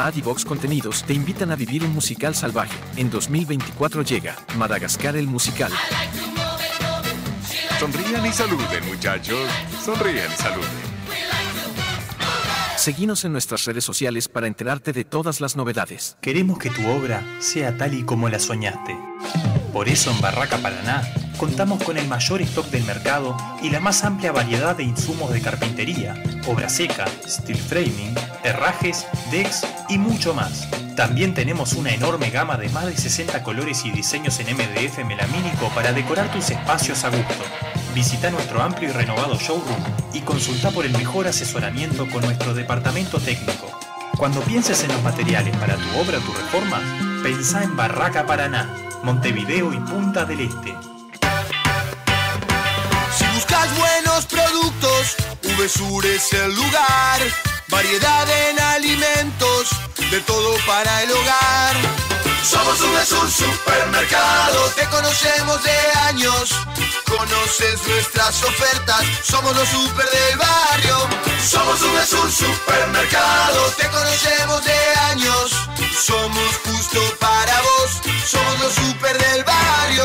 Vox. Mad y Vox Contenidos te invitan a vivir un musical salvaje. En 2024 llega Madagascar el musical. Sonrían y saluden, muchachos. Sonrían y saluden. Seguinos en nuestras redes sociales para enterarte de todas las novedades. Queremos que tu obra sea tal y como la soñaste. Por eso en Barraca Paraná contamos con el mayor stock del mercado y la más amplia variedad de insumos de carpintería, obra seca, steel framing, herrajes, decks y mucho más. También tenemos una enorme gama de más de 60 colores y diseños en MDF melamínico para decorar tus espacios a gusto. Visita nuestro amplio y renovado showroom y consulta por el mejor asesoramiento con nuestro departamento técnico. Cuando pienses en los materiales para tu obra o tu reforma, pensá en Barraca Paraná, Montevideo y Punta del Este. Si buscas buenos productos, VSUR es el lugar. Variedad en de todo para el hogar. Somos VSUR Supermercado, te conocemos de años. Conoces nuestras ofertas, somos los super del barrio. Somos VSUR Supermercado, te conocemos de años. Somos justo para vos, somos los super del barrio.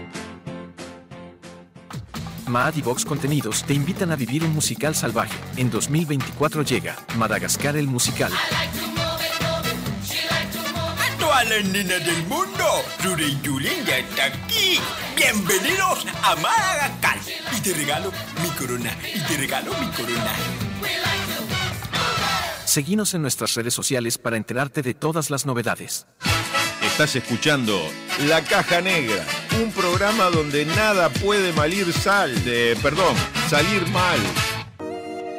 Mad y Vox Contenidos te invitan a vivir un musical salvaje. En 2024 llega Madagascar el musical. A todas las nenas del mundo, Ruri Yulín ya está aquí. Bienvenidos a Madagascar. Y te regalo mi corona. Y te regalo mi corona. Seguinos en nuestras redes sociales para enterarte de todas las novedades. Estás escuchando La Caja Negra, un programa donde nada puede malir sal, de, perdón, salir mal.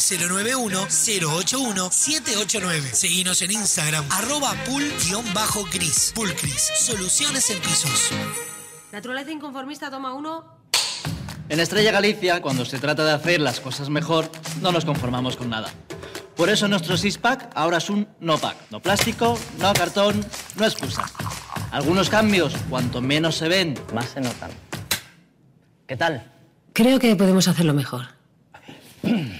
091-081-789. Seguinos en Instagram, arroba pul-cris. Pulcris, soluciones en pisos. Naturaleza inconformista, toma uno. En Estrella Galicia, cuando se trata de hacer las cosas mejor, no nos conformamos con nada. Por eso nuestro six-pack ahora es un no-pack. No plástico, no cartón, no excusa. Algunos cambios, cuanto menos se ven, más se notan. ¿Qué tal? Creo que podemos hacerlo mejor. *clears throat*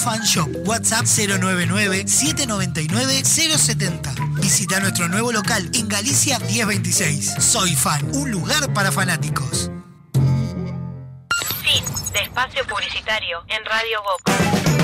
soyfanshop. WhatsApp 099-799-070. Visita nuestro nuevo local en Galicia 1026. Soy Fan, un lugar para fanáticos. Fin de espacio publicitario en Radio Boca.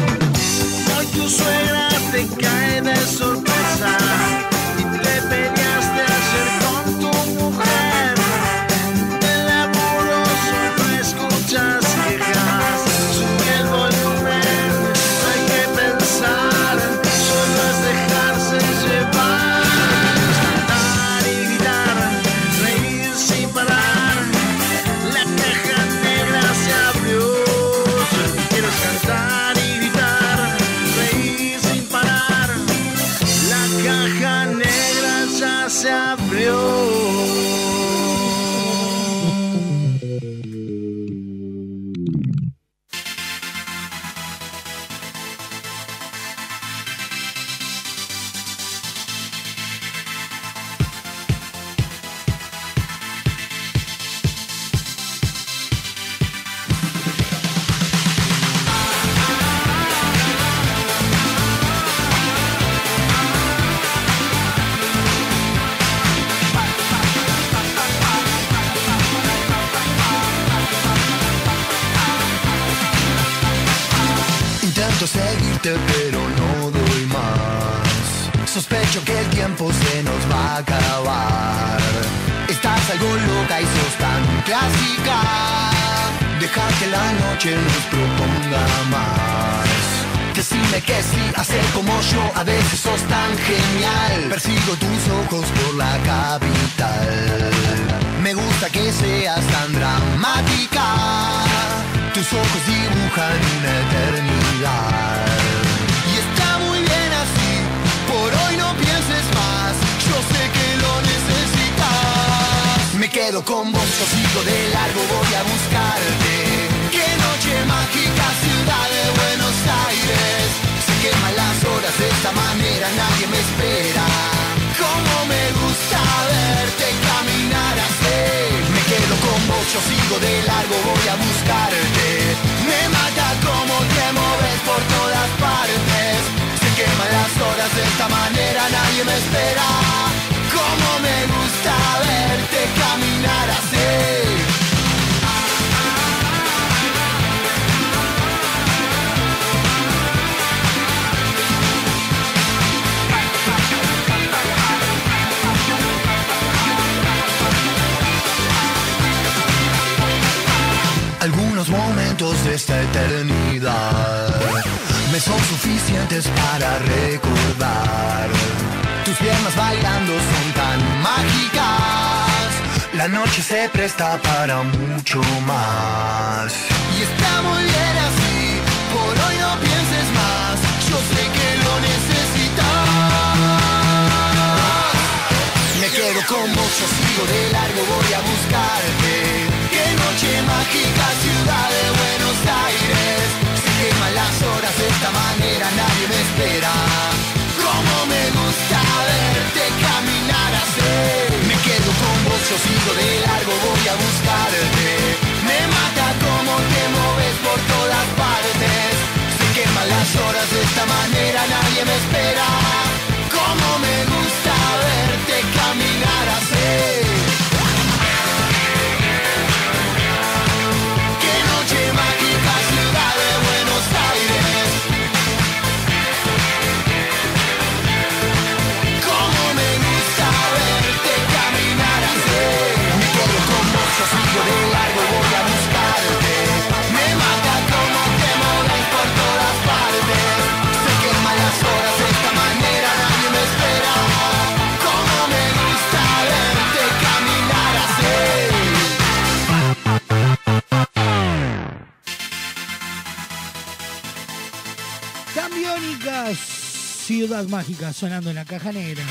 Ciudad Mágica, sonando en la caja negra.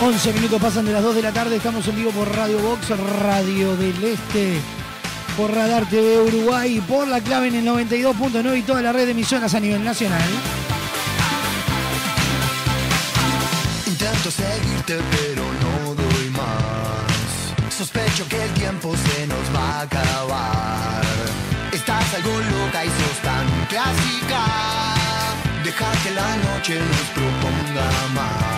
Once minutos pasan de las 2 de la tarde, estamos en vivo por Radio Box, Radio del Este, por Radar TV Uruguay, por la clave en el 92.9 y toda la red de emisoras a nivel nacional. Intento seguirte pero no Sospecho que el tiempo se nos va a acabar. Estás algo loca y sos tan clásica. Deja que la noche nos proponga más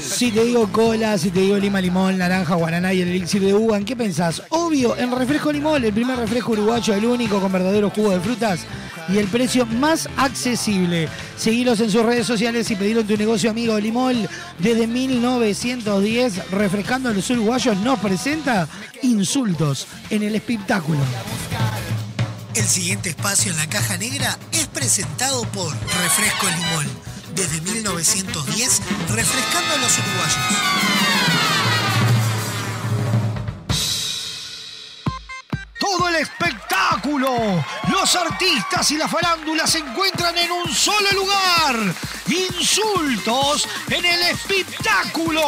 Si te digo cola, si te digo lima, limón, naranja, guaraná y el elixir de uva, ¿en qué pensás? Obvio, en refresco limón, el primer refresco uruguayo, el único con verdadero jugo de frutas y el precio más accesible. Seguilos en sus redes sociales y pedilo en tu negocio amigo Limol. Desde 1910, Refrescando a los Uruguayos nos presenta Insultos en el espectáculo. El siguiente espacio en la caja negra es presentado por Refresco Limón. Desde 1910, refrescando a los uruguayos. Todo el espectáculo, los artistas y la farándula se encuentran en un solo lugar. Insultos en el espectáculo.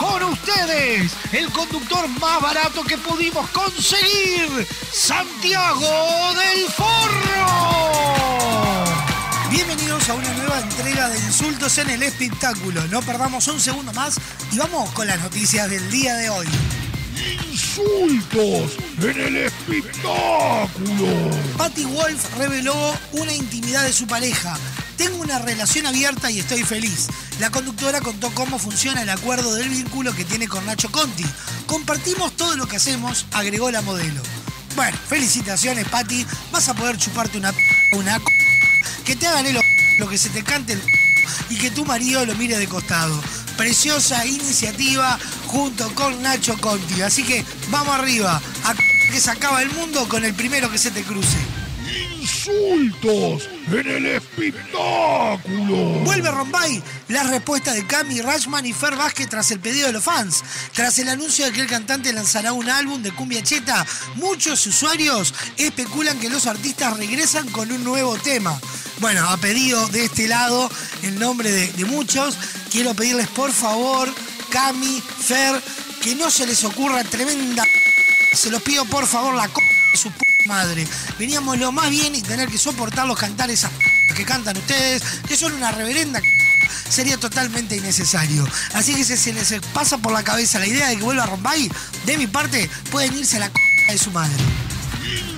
Con ustedes, el conductor más barato que pudimos conseguir, Santiago del Forro. Bienvenidos a una nueva entrega de Insultos en el Espectáculo. No perdamos un segundo más y vamos con las noticias del día de hoy. Insultos en el espectáculo. Patty Wolf reveló una intimidad de su pareja. Tengo una relación abierta y estoy feliz. La conductora contó cómo funciona el acuerdo del vínculo que tiene con Nacho Conti. Compartimos todo lo que hacemos, agregó la modelo. Bueno, felicitaciones, Patty. Vas a poder chuparte una p- una que te hagan el lo que se te cante el y que tu marido lo mire de costado. Preciosa iniciativa junto con Nacho Conti. Así que vamos arriba. A que se acaba el mundo con el primero que se te cruce. Insultos en el espectáculo. Vuelve Rombay, la respuesta de Cami Rashman y Fer Vázquez tras el pedido de los fans. Tras el anuncio de que el cantante lanzará un álbum de cumbia cheta, muchos usuarios especulan que los artistas regresan con un nuevo tema. Bueno, a pedido de este lado, en nombre de, muchos, quiero pedirles por favor, Cami, Fer, que no se les ocurra tremenda... Se los pido por favor la c... de su madre. Veníamos lo más bien y tener que soportarlos cantar esas que cantan ustedes, que son una reverenda sería totalmente innecesario. Así que si se les pasa por la cabeza la idea de que vuelva a Rombay, de mi parte, pueden irse a la c- de su madre.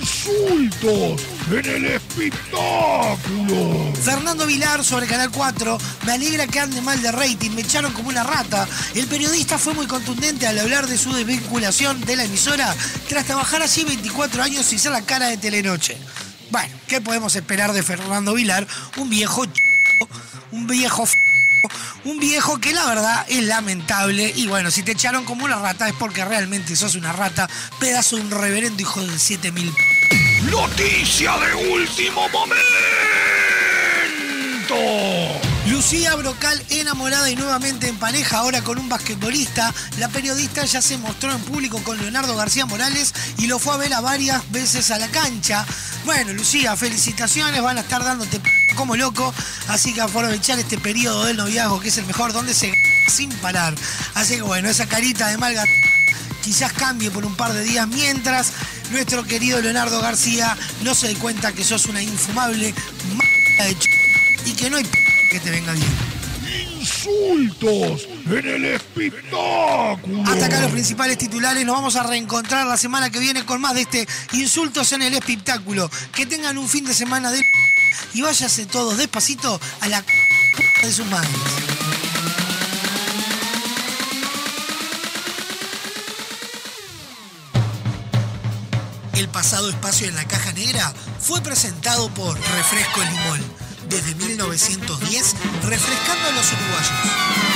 Insultos en el espectáculo. Fernando Vilar sobre Canal 4, me alegra que ande mal de rating, me echaron como una rata. El periodista fue muy contundente al hablar de su desvinculación de la emisora tras trabajar allí 24 años y ser la cara de Telenoche. Bueno, ¿qué podemos esperar de Fernando Vilar? Un viejo ch... un viejo f... un viejo que la verdad es lamentable y bueno, si te echaron como una rata es porque realmente sos una rata, pedazo de un reverendo hijo de 7000 p- Noticia de último momento. Lucía Brocal enamorada y nuevamente en pareja, ahora con un basquetbolista. La periodista ya se mostró en público con Leonardo García Morales y lo fue a ver a varias veces a la cancha. Bueno, Lucía, felicitaciones, van a estar dándote p- como loco, así que aprovechar este periodo del noviazgo que es el mejor, donde se sin parar. Así que bueno, esa carita de malga quizás cambie por un par de días mientras nuestro querido Leonardo García no se dé cuenta que sos una infumable m- de ch- y que no hay p- que te venga bien. Insultos en el espectáculo. Hasta acá los principales titulares. Nos vamos a reencontrar la semana que viene con más de este Insultos en el Espectáculo. Que tengan un fin de semana de y váyase todos despacito a la de sus madres. Pasado espacio en la caja negra fue presentado por Refresco Limón. Desde 1910, refrescando a los uruguayos.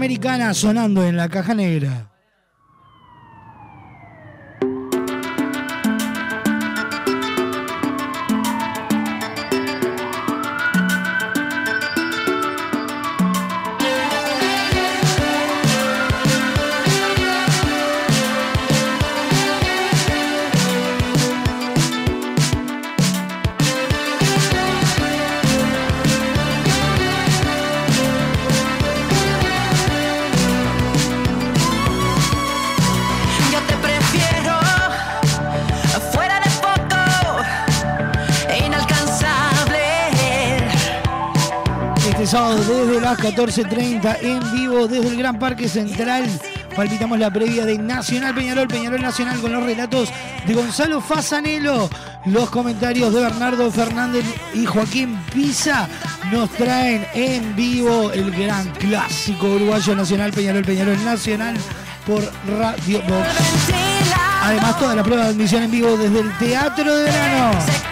Americana sonando en la caja negra. 14.30 en vivo desde el Gran Parque Central. Palpitamos la previa de Nacional Peñarol, Peñarol Nacional con los relatos de Gonzalo Fasanelo. Los comentarios de Bernardo Fernández y Joaquín Pisa nos traen en vivo el gran clásico uruguayo Nacional Peñarol, Peñarol Nacional por Radio Box. Además, toda la prueba de admisión en vivo desde el Teatro de Verano.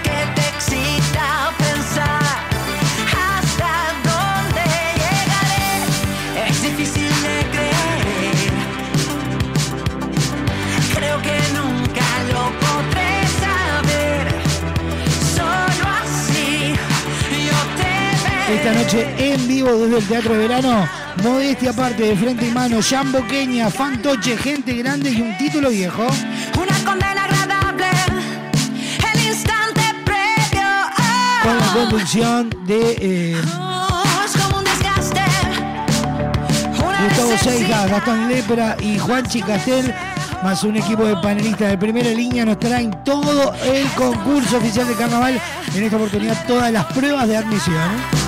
Esta noche en vivo desde el Teatro de Verano. Modestia aparte de frente y mano, Jamboqueña, Fantoche, gente grande y un título viejo. Una condena agradable. El instante previo. ah, Con la conducción de eh, oh, Gustavo. Seijas, Gastón Lepra y Juanchi Castel, más un equipo de panelistas de primera línea, nos traen todo el concurso oficial de carnaval. En esta oportunidad, todas las pruebas de admisión.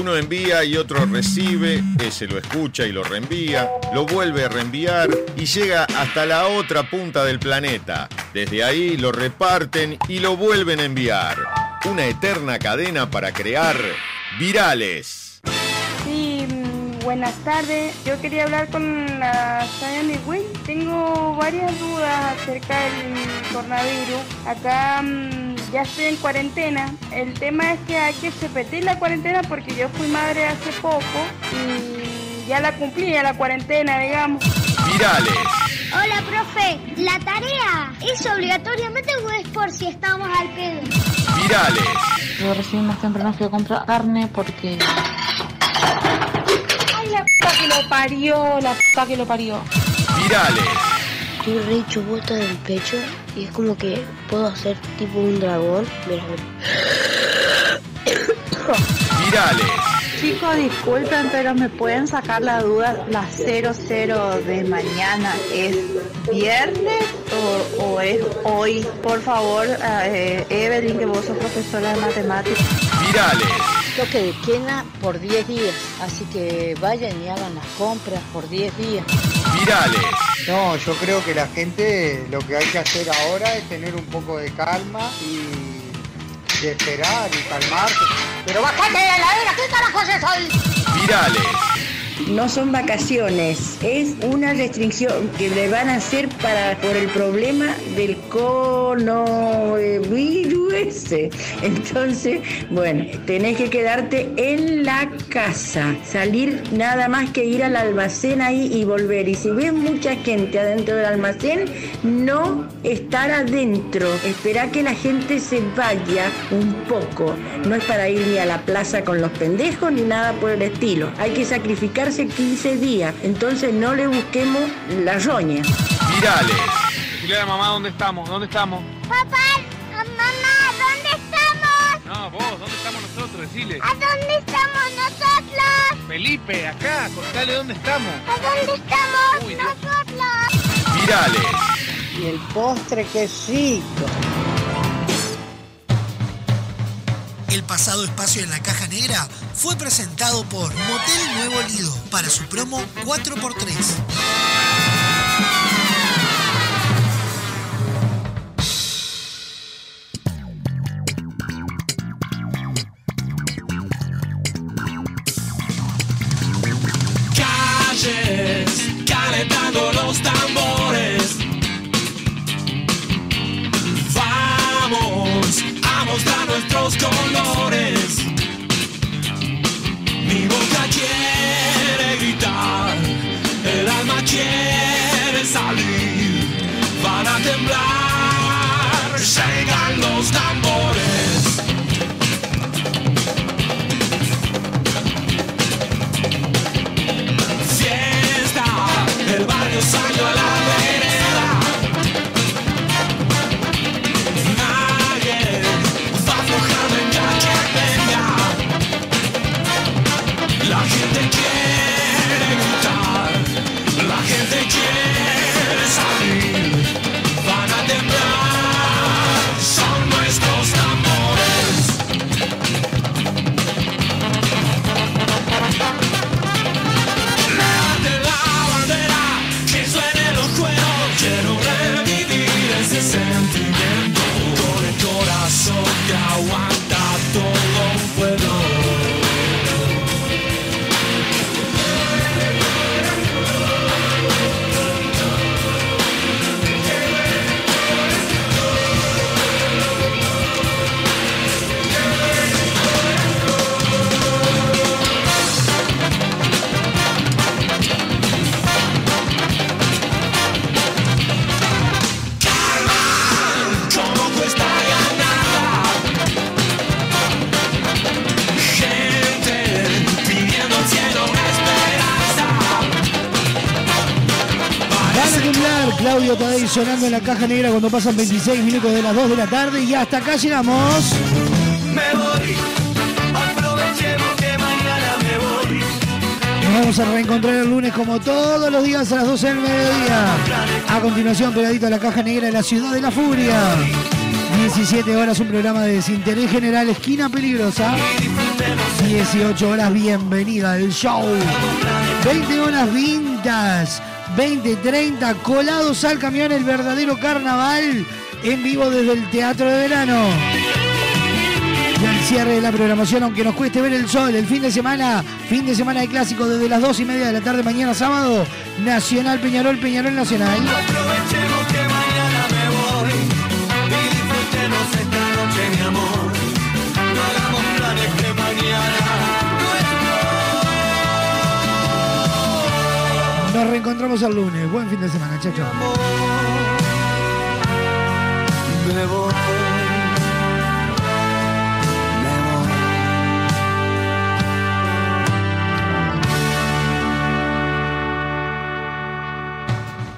Uno envía y otro recibe, ese lo escucha y lo reenvía, lo vuelve a reenviar y llega hasta la otra punta del planeta. Desde ahí lo reparten y lo vuelven a enviar. Una eterna cadena para crear virales. Sí, buenas tardes. Yo quería hablar con la Sayani Win. Tengo varias dudas acerca del coronavirus. Acá mm, ya estoy en cuarentena. El tema es que hay que repetir la cuarentena porque yo fui madre hace poco y ya la cumplí, ya la cuarentena, digamos. Virales. Hola, profe. ¿La tarea es obligatoriamente o es por si estamos al pedo? Virales. Yo recién más temprano fui a comprar carne porque... Ay, la puta que lo parió, la puta que lo parió. Virales. Estoy re vuelta del pecho y es como que puedo hacer tipo un dragón. Mira, Virales. Chicos, disculpen, pero me pueden sacar la duda, la 00 de mañana es viernes o, o es hoy. Por favor, eh, Evelyn, que vos sos profesora de matemáticas. Virales. Toque de quena por 10 días, así que vayan y hagan las compras por 10 días. Virales. No, yo creo que la gente lo que hay que hacer ahora es tener un poco de calma y de esperar y calmarse. Pero bajate de la heladera, ¿qué carajo es eso ahí? Virales. No son vacaciones, es una restricción que le van a hacer para por el problema del coronavirus ese. *laughs* Entonces, bueno, tenés que quedarte en la casa, salir nada más que ir al almacén ahí y volver. Y si ves mucha gente adentro del almacén, no estar adentro. Esperá que la gente se vaya un poco. No es para ir ni a la plaza con los pendejos ni nada por el estilo. Hay que sacrificarse 15 días. Entonces no le busquemos la roña. Virales. Dile a la mamá dónde estamos, dónde estamos. Papá, mamá, ¿dónde estamos? No, vos, ¿dónde estamos nosotros? Decile. ¿A dónde estamos nosotros? Felipe, acá, contale dónde estamos. ¿A dónde estamos Uy, nosotros? Virales. y el postre que rico. El pasado espacio en la caja negra fue presentado por Motel Nuevo Lido para su promo 4x3. Sonando en la caja negra cuando pasan 26 minutos de las 2 de la tarde y hasta acá llegamos. Me voy, aprovechemos que mañana me voy. Nos vamos a reencontrar el lunes como todos los días a las 12 del mediodía. A continuación, pegadito a la caja negra de la ciudad de la furia. 17 horas, un programa de desinterés general, esquina peligrosa. 18 horas, bienvenida al show. 20 horas, vintas. 20, 30, colados al camión, el verdadero carnaval. En vivo desde el Teatro de Verano. Y al cierre de la programación, aunque nos cueste ver el sol, el fin de semana, fin de semana de clásico desde las 2 y media de la tarde, mañana sábado, Nacional Peñarol, Peñarol Nacional. Nos reencontramos el lunes. Buen fin de semana, chao, chao. me voy.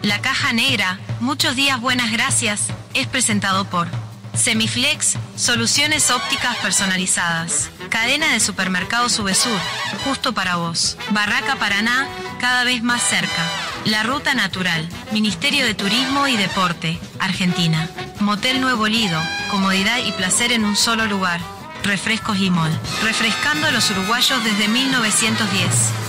La caja negra, muchos días buenas gracias, es presentado por Semiflex, soluciones ópticas personalizadas. Cadena de supermercados Subesur, justo para vos. Barraca Paraná, cada vez más cerca. La Ruta Natural, Ministerio de Turismo y Deporte, Argentina. Motel Nuevo Lido, comodidad y placer en un solo lugar. Refrescos Mall, refrescando a los uruguayos desde 1910.